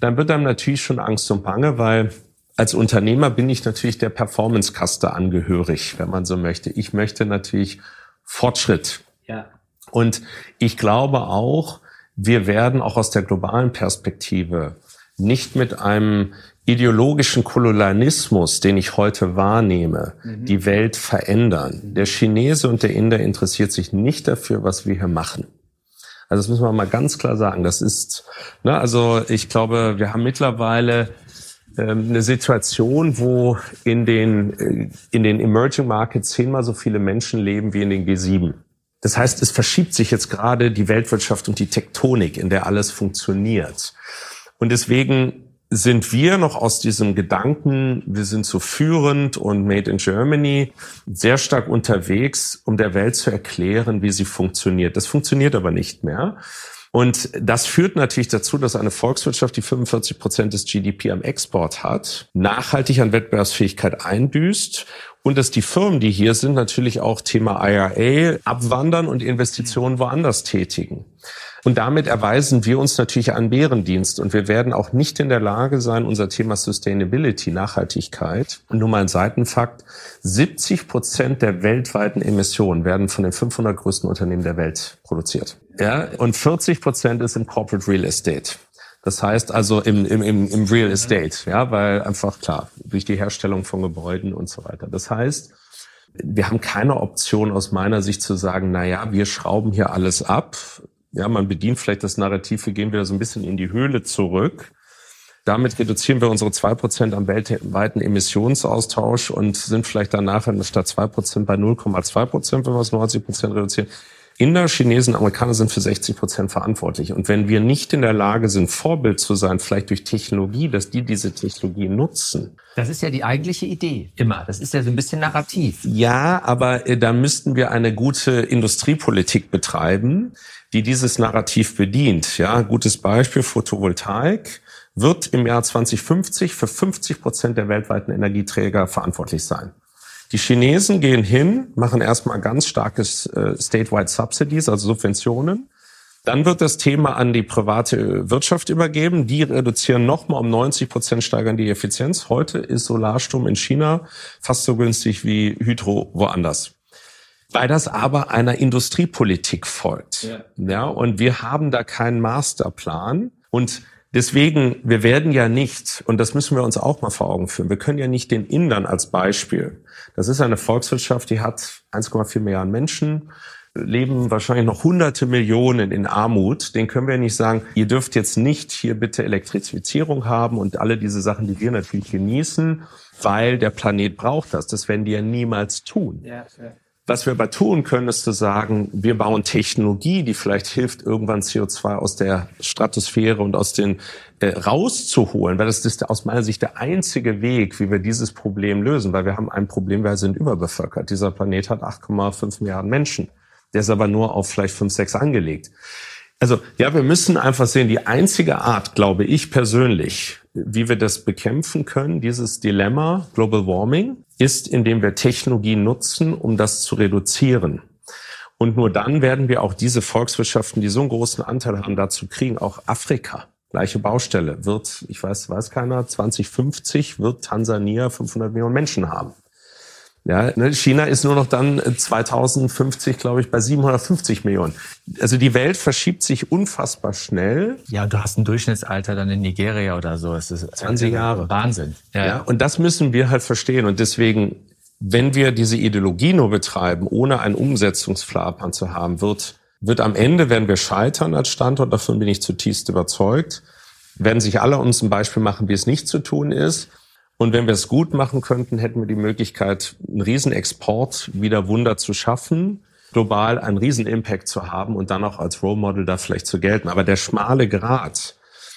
dann wird einem natürlich schon Angst und Bange, weil als Unternehmer bin ich natürlich der Performance-Kaste angehörig, wenn man so möchte. Ich möchte natürlich Fortschritt. Ja. Und ich glaube auch, wir werden auch aus der globalen Perspektive nicht mit einem ideologischen Kolonialismus, den ich heute wahrnehme, mhm. die Welt verändern. Der Chinese und der Inder interessiert sich nicht dafür, was wir hier machen. Also das müssen wir mal ganz klar sagen. Das ist, ne, also ich glaube, wir haben mittlerweile ähm, eine Situation, wo in den, äh, in den Emerging Markets zehnmal so viele Menschen leben wie in den G7. Das heißt, es verschiebt sich jetzt gerade die Weltwirtschaft und die Tektonik, in der alles funktioniert. Und deswegen sind wir noch aus diesem Gedanken, wir sind so führend und made in Germany sehr stark unterwegs, um der Welt zu erklären, wie sie funktioniert. Das funktioniert aber nicht mehr. Und das führt natürlich dazu, dass eine Volkswirtschaft, die 45 Prozent des GDP am Export hat, nachhaltig an Wettbewerbsfähigkeit einbüßt und dass die Firmen, die hier sind, natürlich auch Thema IRA abwandern und Investitionen woanders tätigen. Und damit erweisen wir uns natürlich einen Bärendienst. Und wir werden auch nicht in der Lage sein, unser Thema Sustainability, Nachhaltigkeit, nur mal ein Seitenfakt, 70 Prozent der weltweiten Emissionen werden von den 500 größten Unternehmen der Welt produziert. Ja, und 40 Prozent ist im Corporate Real Estate. Das heißt also im, im, im Real Estate, ja, weil einfach klar, durch die Herstellung von Gebäuden und so weiter. Das heißt, wir haben keine Option aus meiner Sicht zu sagen, na ja, wir schrauben hier alles ab, ja, man bedient vielleicht das Narrativ, wir gehen wieder so ein bisschen in die Höhle zurück. Damit reduzieren wir unsere zwei Prozent am weltweiten Emissionsaustausch und sind vielleicht danach statt zwei Prozent bei 0,2%, Prozent, wenn wir es 90 Prozent reduzieren. Inder, Chinesen, Amerikaner sind für 60 Prozent verantwortlich. Und wenn wir nicht in der Lage sind, Vorbild zu sein, vielleicht durch Technologie, dass die diese Technologie nutzen. Das ist ja die eigentliche Idee immer. Das ist ja so ein bisschen narrativ. Ja, aber äh, da müssten wir eine gute Industriepolitik betreiben, die dieses Narrativ bedient. Ja, gutes Beispiel Photovoltaik wird im Jahr 2050 für 50 Prozent der weltweiten Energieträger verantwortlich sein. Die Chinesen gehen hin, machen erstmal ganz starkes äh, statewide Subsidies, also Subventionen. Dann wird das Thema an die private Wirtschaft übergeben. Die reduzieren nochmal um 90 Prozent, steigern die Effizienz. Heute ist Solarstrom in China fast so günstig wie Hydro woanders weil das aber einer Industriepolitik folgt. Ja. ja, und wir haben da keinen Masterplan und Deswegen, wir werden ja nicht, und das müssen wir uns auch mal vor Augen führen, wir können ja nicht den Indern als Beispiel. Das ist eine Volkswirtschaft, die hat 1,4 Milliarden Menschen, leben wahrscheinlich noch hunderte Millionen in Armut. Den können wir nicht sagen, ihr dürft jetzt nicht hier bitte Elektrifizierung haben und alle diese Sachen, die wir natürlich genießen, weil der Planet braucht das. Das werden die ja niemals tun. Ja, ja. Was wir aber tun können, ist zu sagen, wir bauen Technologie, die vielleicht hilft, irgendwann CO2 aus der Stratosphäre und aus den äh, rauszuholen, weil das ist aus meiner Sicht der einzige Weg, wie wir dieses Problem lösen, weil wir haben ein Problem, wir sind überbevölkert. Dieser Planet hat 8,5 Milliarden Menschen. Der ist aber nur auf vielleicht 5, 6 angelegt. Also ja, wir müssen einfach sehen, die einzige Art, glaube ich persönlich, wie wir das bekämpfen können, dieses Dilemma Global Warming, ist, indem wir Technologie nutzen, um das zu reduzieren. Und nur dann werden wir auch diese Volkswirtschaften, die so einen großen Anteil haben, dazu kriegen, auch Afrika. Gleiche Baustelle wird, ich weiß, weiß keiner, 2050 wird Tansania 500 Millionen Menschen haben. Ja, ne, China ist nur noch dann 2050, glaube ich, bei 750 Millionen. Also die Welt verschiebt sich unfassbar schnell. Ja, du hast ein Durchschnittsalter dann in Nigeria oder so. Es ist 20 Jahre. Wahnsinn. Ja, ja, und das müssen wir halt verstehen. Und deswegen, wenn wir diese Ideologie nur betreiben, ohne einen Umsetzungsfahrplan zu haben, wird, wird am Ende, werden wir scheitern als Standort. Davon bin ich zutiefst überzeugt. Werden sich alle uns ein Beispiel machen, wie es nicht zu tun ist. Und wenn wir es gut machen könnten, hätten wir die Möglichkeit, einen Riesenexport wieder Wunder zu schaffen, global einen Riesenimpact zu haben und dann auch als Role Model da vielleicht zu gelten. Aber der schmale Grat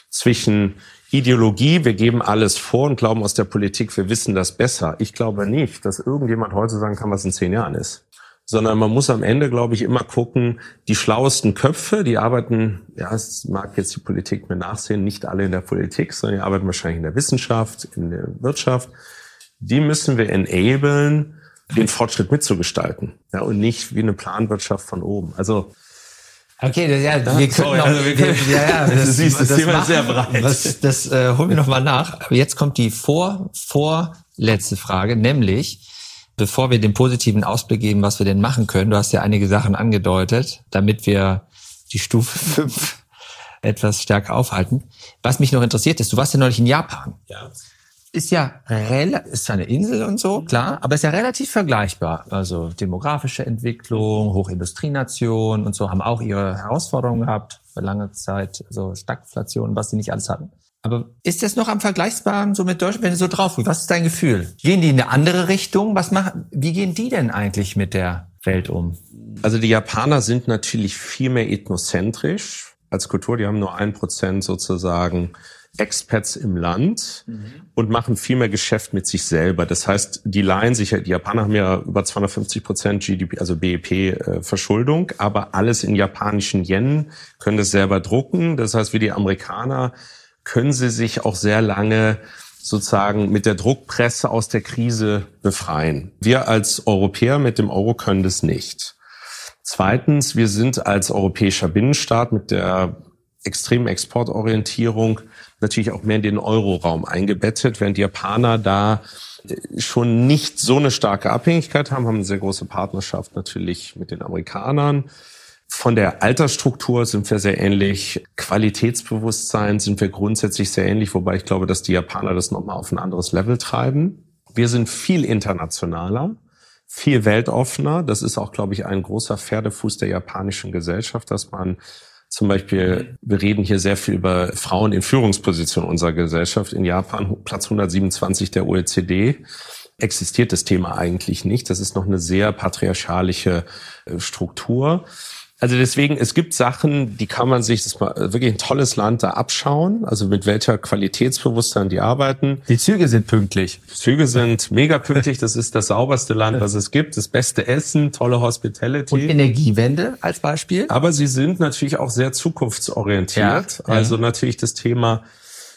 zwischen Ideologie, wir geben alles vor und glauben aus der Politik, wir wissen das besser. Ich glaube nicht, dass irgendjemand heute sagen kann, was in zehn Jahren ist sondern man muss am Ende, glaube ich, immer gucken, die schlauesten Köpfe, die arbeiten, ja, es mag jetzt die Politik mir nachsehen, nicht alle in der Politik, sondern die arbeiten wahrscheinlich in der Wissenschaft, in der Wirtschaft. Die müssen wir enablen, den Fortschritt mitzugestalten, ja, und nicht wie eine Planwirtschaft von oben. Also, Okay, das, ja, wir können Sorry, noch, also wir können, ja, ja, [laughs] das, das, das, das Thema machen, sehr breit. Das, das äh, holen wir noch mal nach. Aber jetzt kommt die vor vorletzte Frage, nämlich bevor wir den positiven Ausblick geben, was wir denn machen können, du hast ja einige Sachen angedeutet, damit wir die Stufe [laughs] 5 etwas stärker aufhalten. Was mich noch interessiert ist, du warst ja neulich in Japan. Ja. Ist ja ist eine Insel und so, klar, aber ist ja relativ vergleichbar. Also demografische Entwicklung, Hochindustrienation und so haben auch ihre Herausforderungen gehabt für lange Zeit, so Stagflation, was sie nicht alles hatten. Aber ist das noch am Vergleichbaren so mit Deutschland, wenn du so drauf guckst? Was ist dein Gefühl? Gehen die in eine andere Richtung? Was machen, wie gehen die denn eigentlich mit der Welt um? Also die Japaner sind natürlich viel mehr ethnozentrisch als Kultur. Die haben nur ein Prozent sozusagen Expats im Land mhm. und machen viel mehr Geschäft mit sich selber. Das heißt, die leihen sich, die Japaner haben ja über 250 Prozent GDP, also BIP äh, Verschuldung, aber alles in japanischen Yen, können das selber drucken. Das heißt, wie die Amerikaner können sie sich auch sehr lange sozusagen mit der Druckpresse aus der Krise befreien. Wir als Europäer mit dem Euro können das nicht. Zweitens, wir sind als europäischer Binnenstaat mit der extremen Exportorientierung natürlich auch mehr in den Euroraum eingebettet, während die Japaner da schon nicht so eine starke Abhängigkeit haben, haben eine sehr große Partnerschaft natürlich mit den Amerikanern. Von der Altersstruktur sind wir sehr ähnlich. Qualitätsbewusstsein sind wir grundsätzlich sehr ähnlich, wobei ich glaube, dass die Japaner das nochmal auf ein anderes Level treiben. Wir sind viel internationaler, viel weltoffener. Das ist auch, glaube ich, ein großer Pferdefuß der japanischen Gesellschaft, dass man zum Beispiel, wir reden hier sehr viel über Frauen in Führungspositionen unserer Gesellschaft. In Japan, Platz 127 der OECD, existiert das Thema eigentlich nicht. Das ist noch eine sehr patriarchalische äh, Struktur. Also deswegen, es gibt Sachen, die kann man sich, das ist wirklich ein tolles Land da abschauen, also mit welcher Qualitätsbewusstsein die arbeiten. Die Züge sind pünktlich. Züge sind mega pünktlich, das ist das sauberste Land, was es gibt, das beste Essen, tolle Hospitality. Und Energiewende als Beispiel. Aber sie sind natürlich auch sehr zukunftsorientiert. Ja, also natürlich das Thema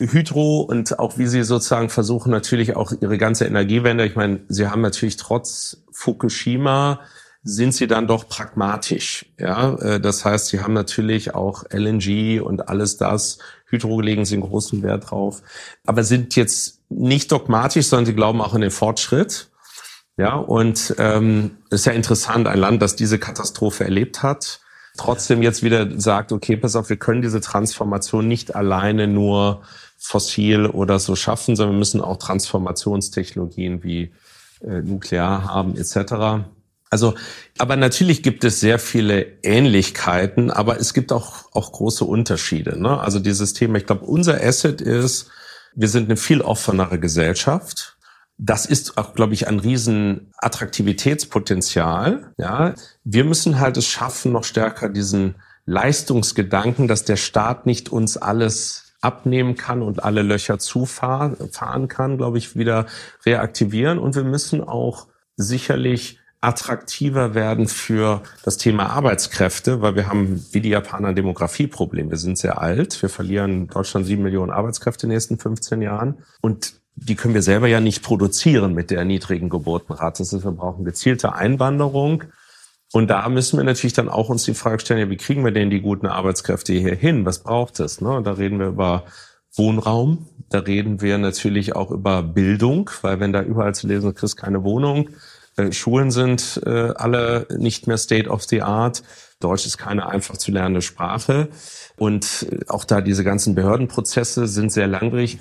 Hydro und auch wie sie sozusagen versuchen natürlich auch ihre ganze Energiewende. Ich meine, sie haben natürlich trotz Fukushima sind sie dann doch pragmatisch. Ja, äh, das heißt, sie haben natürlich auch LNG und alles das. Hydro legen sie einen großen Wert drauf, aber sind jetzt nicht dogmatisch, sondern sie glauben auch in den Fortschritt. Ja, und ähm, ist ja interessant, ein Land, das diese Katastrophe erlebt hat, trotzdem jetzt wieder sagt, okay, pass auf, wir können diese Transformation nicht alleine nur fossil oder so schaffen, sondern wir müssen auch Transformationstechnologien wie äh, Nuklear haben etc. Also, aber natürlich gibt es sehr viele Ähnlichkeiten, aber es gibt auch, auch große Unterschiede. Ne? Also dieses Thema, ich glaube, unser Asset ist, wir sind eine viel offenere Gesellschaft. Das ist auch, glaube ich, ein riesen Attraktivitätspotenzial. Ja, wir müssen halt es schaffen, noch stärker diesen Leistungsgedanken, dass der Staat nicht uns alles abnehmen kann und alle Löcher zufahren kann, glaube ich, wieder reaktivieren. Und wir müssen auch sicherlich attraktiver werden für das Thema Arbeitskräfte, weil wir haben wie die Japaner ein Demografieproblem. Wir sind sehr alt. Wir verlieren Deutschland sieben Millionen Arbeitskräfte in den nächsten 15 Jahren. Und die können wir selber ja nicht produzieren mit der niedrigen Geburtenrate. Das heißt, wir brauchen gezielte Einwanderung. Und da müssen wir natürlich dann auch uns die Frage stellen, ja, wie kriegen wir denn die guten Arbeitskräfte hier hin? Was braucht es? Ne? Da reden wir über Wohnraum, da reden wir natürlich auch über Bildung, weil wenn da überall zu lesen, du kriegst keine Wohnung, äh, Schulen sind äh, alle nicht mehr State of the Art, Deutsch ist keine einfach zu lernende Sprache und äh, auch da diese ganzen Behördenprozesse sind sehr langwierig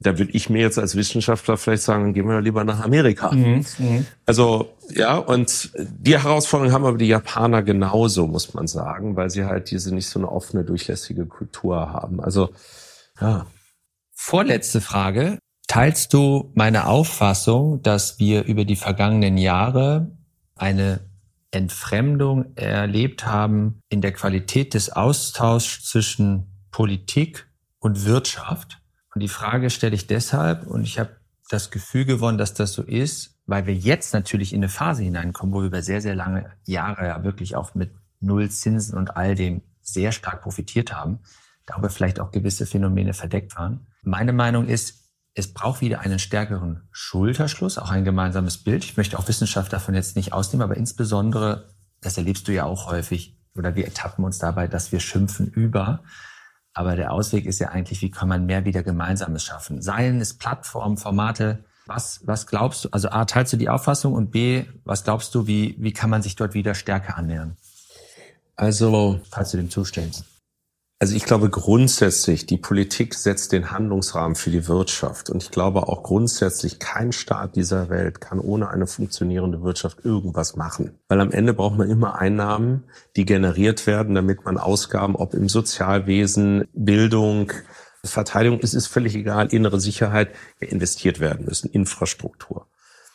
da würde ich mir jetzt als Wissenschaftler vielleicht sagen, gehen wir lieber nach Amerika. Mhm, mhm. Also ja, und die Herausforderung haben aber die Japaner genauso, muss man sagen, weil sie halt diese nicht so eine offene, durchlässige Kultur haben. Also ja. Vorletzte Frage. Teilst du meine Auffassung, dass wir über die vergangenen Jahre eine Entfremdung erlebt haben in der Qualität des Austauschs zwischen Politik und Wirtschaft? Und die Frage stelle ich deshalb, und ich habe das Gefühl gewonnen, dass das so ist, weil wir jetzt natürlich in eine Phase hineinkommen, wo wir über sehr, sehr lange Jahre ja wirklich auch mit Null Zinsen und all dem sehr stark profitiert haben, da aber vielleicht auch gewisse Phänomene verdeckt waren. Meine Meinung ist, es braucht wieder einen stärkeren Schulterschluss, auch ein gemeinsames Bild. Ich möchte auch Wissenschaft davon jetzt nicht ausnehmen, aber insbesondere, das erlebst du ja auch häufig, oder wir ertappen uns dabei, dass wir schimpfen über aber der Ausweg ist ja eigentlich, wie kann man mehr wieder Gemeinsames schaffen? Seien es Plattformen, Formate. Was, was glaubst du? Also A, teilst du die Auffassung und B, was glaubst du, wie, wie kann man sich dort wieder stärker annähern? Also, falls du dem zustellst. Also ich glaube grundsätzlich, die Politik setzt den Handlungsrahmen für die Wirtschaft. Und ich glaube auch grundsätzlich, kein Staat dieser Welt kann ohne eine funktionierende Wirtschaft irgendwas machen. Weil am Ende braucht man immer Einnahmen, die generiert werden, damit man Ausgaben, ob im Sozialwesen, Bildung, Verteidigung, es ist völlig egal, innere Sicherheit, investiert werden müssen, Infrastruktur.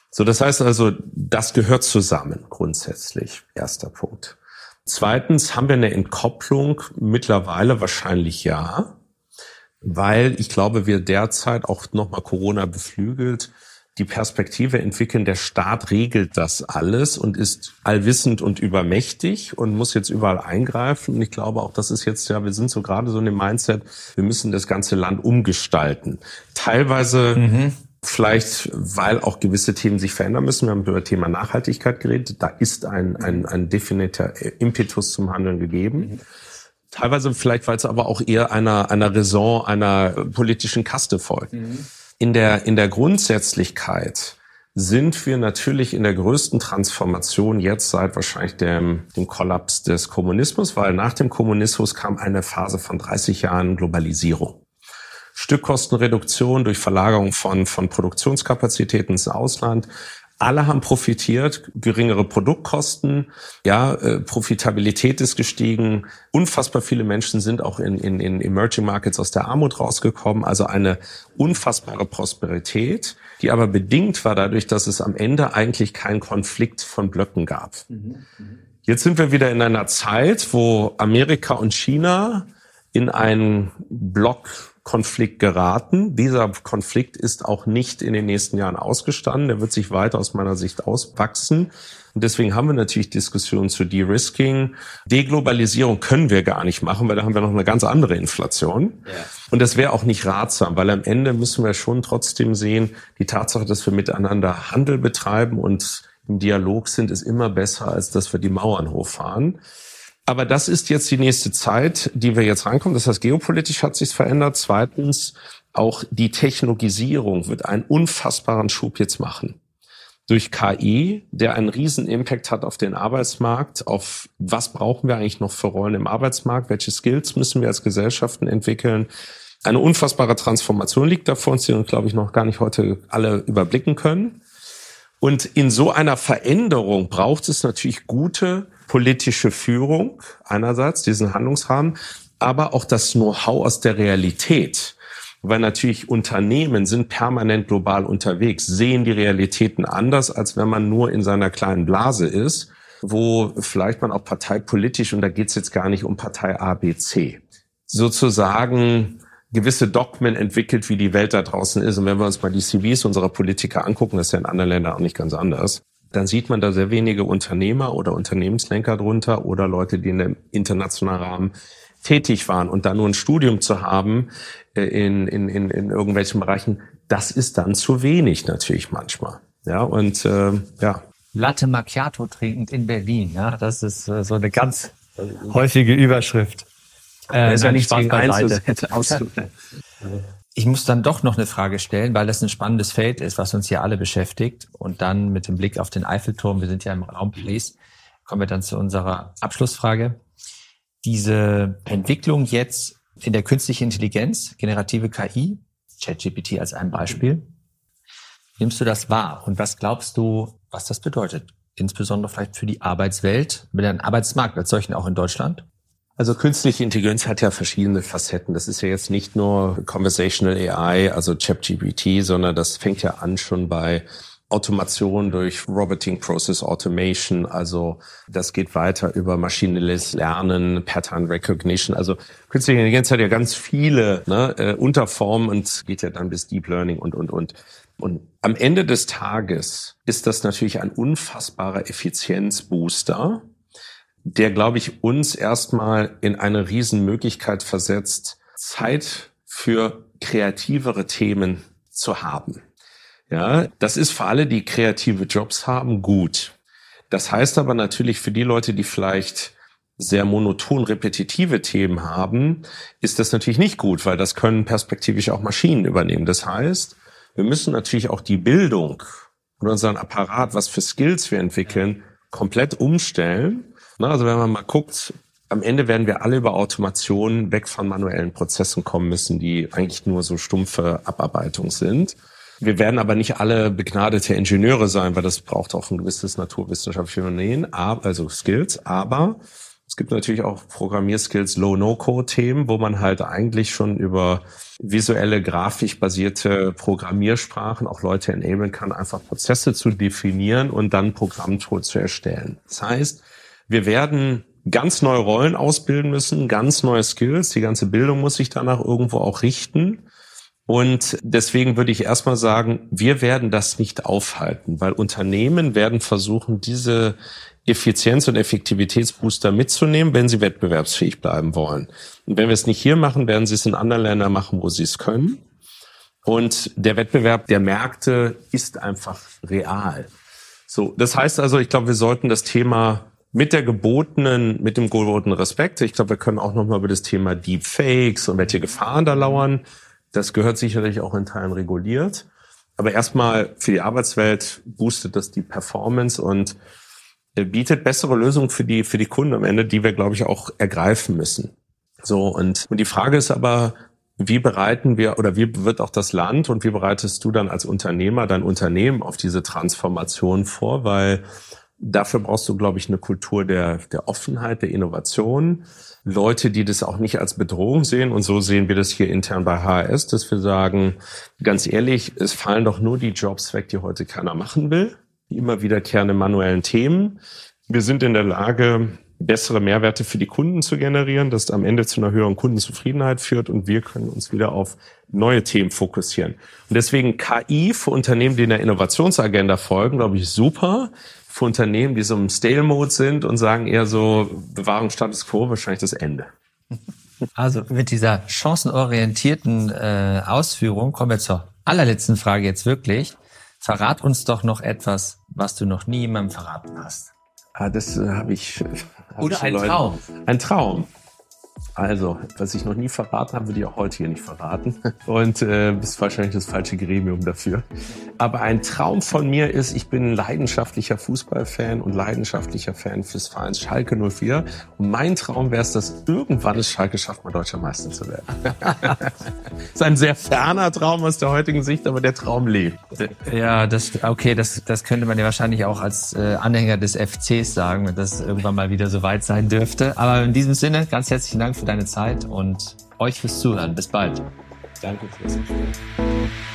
So, das heißt also, das gehört zusammen grundsätzlich. Erster Punkt. Zweitens haben wir eine Entkopplung mittlerweile wahrscheinlich ja, weil ich glaube, wir derzeit auch nochmal Corona beflügelt die Perspektive entwickeln, der Staat regelt das alles und ist allwissend und übermächtig und muss jetzt überall eingreifen. Und ich glaube auch, das ist jetzt ja, wir sind so gerade so in dem Mindset, wir müssen das ganze Land umgestalten. Teilweise mhm. Vielleicht, weil auch gewisse Themen sich verändern müssen. Wir haben über das Thema Nachhaltigkeit geredet. Da ist ein, ein, ein definiter Impetus zum Handeln gegeben. Teilweise vielleicht, weil es aber auch eher einer, einer Raison, einer politischen Kaste folgt. Mhm. In der, in der Grundsätzlichkeit sind wir natürlich in der größten Transformation jetzt seit wahrscheinlich dem, dem Kollaps des Kommunismus, weil nach dem Kommunismus kam eine Phase von 30 Jahren Globalisierung. Stückkostenreduktion durch Verlagerung von, von Produktionskapazitäten ins Ausland. Alle haben profitiert, geringere Produktkosten, ja, äh, Profitabilität ist gestiegen. Unfassbar viele Menschen sind auch in, in, in Emerging Markets aus der Armut rausgekommen. Also eine unfassbare Prosperität, die aber bedingt war dadurch, dass es am Ende eigentlich keinen Konflikt von Blöcken gab. Mhm, Jetzt sind wir wieder in einer Zeit, wo Amerika und China in einen Block Konflikt geraten. Dieser Konflikt ist auch nicht in den nächsten Jahren ausgestanden. Der wird sich weiter aus meiner Sicht auswachsen. Und deswegen haben wir natürlich Diskussionen zu De-Risking. Deglobalisierung können wir gar nicht machen, weil da haben wir noch eine ganz andere Inflation. Ja. Und das wäre auch nicht ratsam, weil am Ende müssen wir schon trotzdem sehen, die Tatsache, dass wir miteinander Handel betreiben und im Dialog sind, ist immer besser, als dass wir die Mauern hochfahren. Aber das ist jetzt die nächste Zeit, die wir jetzt reinkommen. Das heißt, geopolitisch hat sich verändert. Zweitens, auch die Technologisierung wird einen unfassbaren Schub jetzt machen. Durch KI, der einen riesen Impact hat auf den Arbeitsmarkt, auf was brauchen wir eigentlich noch für Rollen im Arbeitsmarkt, welche Skills müssen wir als Gesellschaften entwickeln. Eine unfassbare Transformation liegt da vor uns, die wir, glaube ich, noch gar nicht heute alle überblicken können. Und in so einer Veränderung braucht es natürlich gute politische Führung einerseits, diesen Handlungsrahmen, aber auch das Know-how aus der Realität. Weil natürlich Unternehmen sind permanent global unterwegs, sehen die Realitäten anders, als wenn man nur in seiner kleinen Blase ist, wo vielleicht man auch parteipolitisch, und da geht es jetzt gar nicht um Partei A, B, C, sozusagen gewisse Dogmen entwickelt, wie die Welt da draußen ist. Und wenn wir uns mal die CVs unserer Politiker angucken, das ist ja in anderen Ländern auch nicht ganz anders, dann sieht man da sehr wenige Unternehmer oder Unternehmenslenker drunter oder Leute, die in dem internationalen Rahmen tätig waren. Und da nur ein Studium zu haben äh, in, in, in, in irgendwelchen Bereichen, das ist dann zu wenig natürlich manchmal. Ja, und äh, ja. Latte Macchiato trinkend in Berlin. Ja, das ist äh, so eine ganz häufige Überschrift. Äh, ist ja nicht Spaß. [laughs] Ich muss dann doch noch eine Frage stellen, weil das ein spannendes Feld ist, was uns hier alle beschäftigt. Und dann mit dem Blick auf den Eiffelturm, wir sind ja im Raum Place, kommen wir dann zu unserer Abschlussfrage. Diese Entwicklung jetzt in der künstlichen Intelligenz, generative KI, ChatGPT als ein Beispiel, nimmst du das wahr? Und was glaubst du, was das bedeutet? Insbesondere vielleicht für die Arbeitswelt, mit dem Arbeitsmarkt als solchen auch in Deutschland? Also künstliche Intelligenz hat ja verschiedene Facetten. Das ist ja jetzt nicht nur Conversational AI, also ChatGPT, sondern das fängt ja an schon bei Automation durch Roboting Process Automation. Also das geht weiter über maschinelles Lernen, Pattern Recognition. Also künstliche Intelligenz hat ja ganz viele ne, äh, Unterformen und geht ja dann bis Deep Learning und, und, und. Und am Ende des Tages ist das natürlich ein unfassbarer Effizienzbooster der, glaube ich, uns erstmal in eine Riesenmöglichkeit versetzt, Zeit für kreativere Themen zu haben. Ja, das ist für alle, die kreative Jobs haben, gut. Das heißt aber natürlich für die Leute, die vielleicht sehr monoton repetitive Themen haben, ist das natürlich nicht gut, weil das können perspektivisch auch Maschinen übernehmen. Das heißt, wir müssen natürlich auch die Bildung und unseren Apparat, was für Skills wir entwickeln, komplett umstellen Ne, also wenn man mal guckt, am Ende werden wir alle über Automation weg von manuellen Prozessen kommen müssen, die eigentlich nur so stumpfe Abarbeitung sind. Wir werden aber nicht alle begnadete Ingenieure sein, weil das braucht auch ein gewisses naturwissenschaftliches Unternehmen, also Skills. Aber es gibt natürlich auch Programmierskills, Low-No-Code-Themen, wo man halt eigentlich schon über visuelle, grafisch basierte Programmiersprachen auch Leute enablen kann, einfach Prozesse zu definieren und dann Programmcode zu erstellen. Das heißt, wir werden ganz neue Rollen ausbilden müssen, ganz neue Skills. Die ganze Bildung muss sich danach irgendwo auch richten. Und deswegen würde ich erstmal sagen, wir werden das nicht aufhalten, weil Unternehmen werden versuchen, diese Effizienz- und Effektivitätsbooster mitzunehmen, wenn sie wettbewerbsfähig bleiben wollen. Und wenn wir es nicht hier machen, werden sie es in anderen Ländern machen, wo sie es können. Und der Wettbewerb der Märkte ist einfach real. So, das heißt also, ich glaube, wir sollten das Thema mit der gebotenen, mit dem gebotenen Respekt. Ich glaube, wir können auch nochmal über das Thema Deepfakes und welche Gefahren da lauern. Das gehört sicherlich auch in Teilen reguliert. Aber erstmal für die Arbeitswelt boostet das die Performance und bietet bessere Lösungen für die, für die Kunden am Ende, die wir, glaube ich, auch ergreifen müssen. So, und, und die Frage ist aber, wie bereiten wir oder wie wird auch das Land und wie bereitest du dann als Unternehmer dein Unternehmen auf diese Transformation vor? Weil Dafür brauchst du, glaube ich, eine Kultur der, der Offenheit, der Innovation. Leute, die das auch nicht als Bedrohung sehen. Und so sehen wir das hier intern bei HRS, dass wir sagen, ganz ehrlich, es fallen doch nur die Jobs weg, die heute keiner machen will. Die immer wiederkehrende manuellen Themen. Wir sind in der Lage, bessere Mehrwerte für die Kunden zu generieren, das am Ende zu einer höheren Kundenzufriedenheit führt und wir können uns wieder auf neue Themen fokussieren. Und deswegen KI für Unternehmen, die in der Innovationsagenda folgen, glaube ich, super für Unternehmen, die so im Stale-Mode sind und sagen eher so, Bewahrung Status Quo, wahrscheinlich das Ende. [laughs] Also mit dieser chancenorientierten äh, Ausführung kommen wir zur allerletzten Frage jetzt wirklich. Verrat uns doch noch etwas, was du noch nie jemandem verraten hast. Ah, das äh, habe ich. Hab Oder ich ein Leuten. Traum. Ein Traum. Also, was ich noch nie verraten habe, würde ich auch heute hier nicht verraten. [laughs] Und äh, bist wahrscheinlich das falsche Gremium dafür. Aber ein Traum von mir ist, ich bin ein leidenschaftlicher Fußballfan und leidenschaftlicher Fan fürs Vereins Schalke 04. Und mein Traum wäre es, dass irgendwann es Schalke schafft, mal deutscher Meister zu werden. das [laughs] ist ein sehr ferner Traum aus der heutigen Sicht, aber der Traum lebt. Ja, das okay, das, das könnte man ja wahrscheinlich auch als äh, Anhänger des FCs sagen, wenn das irgendwann mal wieder so weit sein dürfte. Aber in diesem Sinne, ganz herzlichen Dank für deine Zeit und euch fürs Zuhören. Bis bald. Danke fürs Gespräch.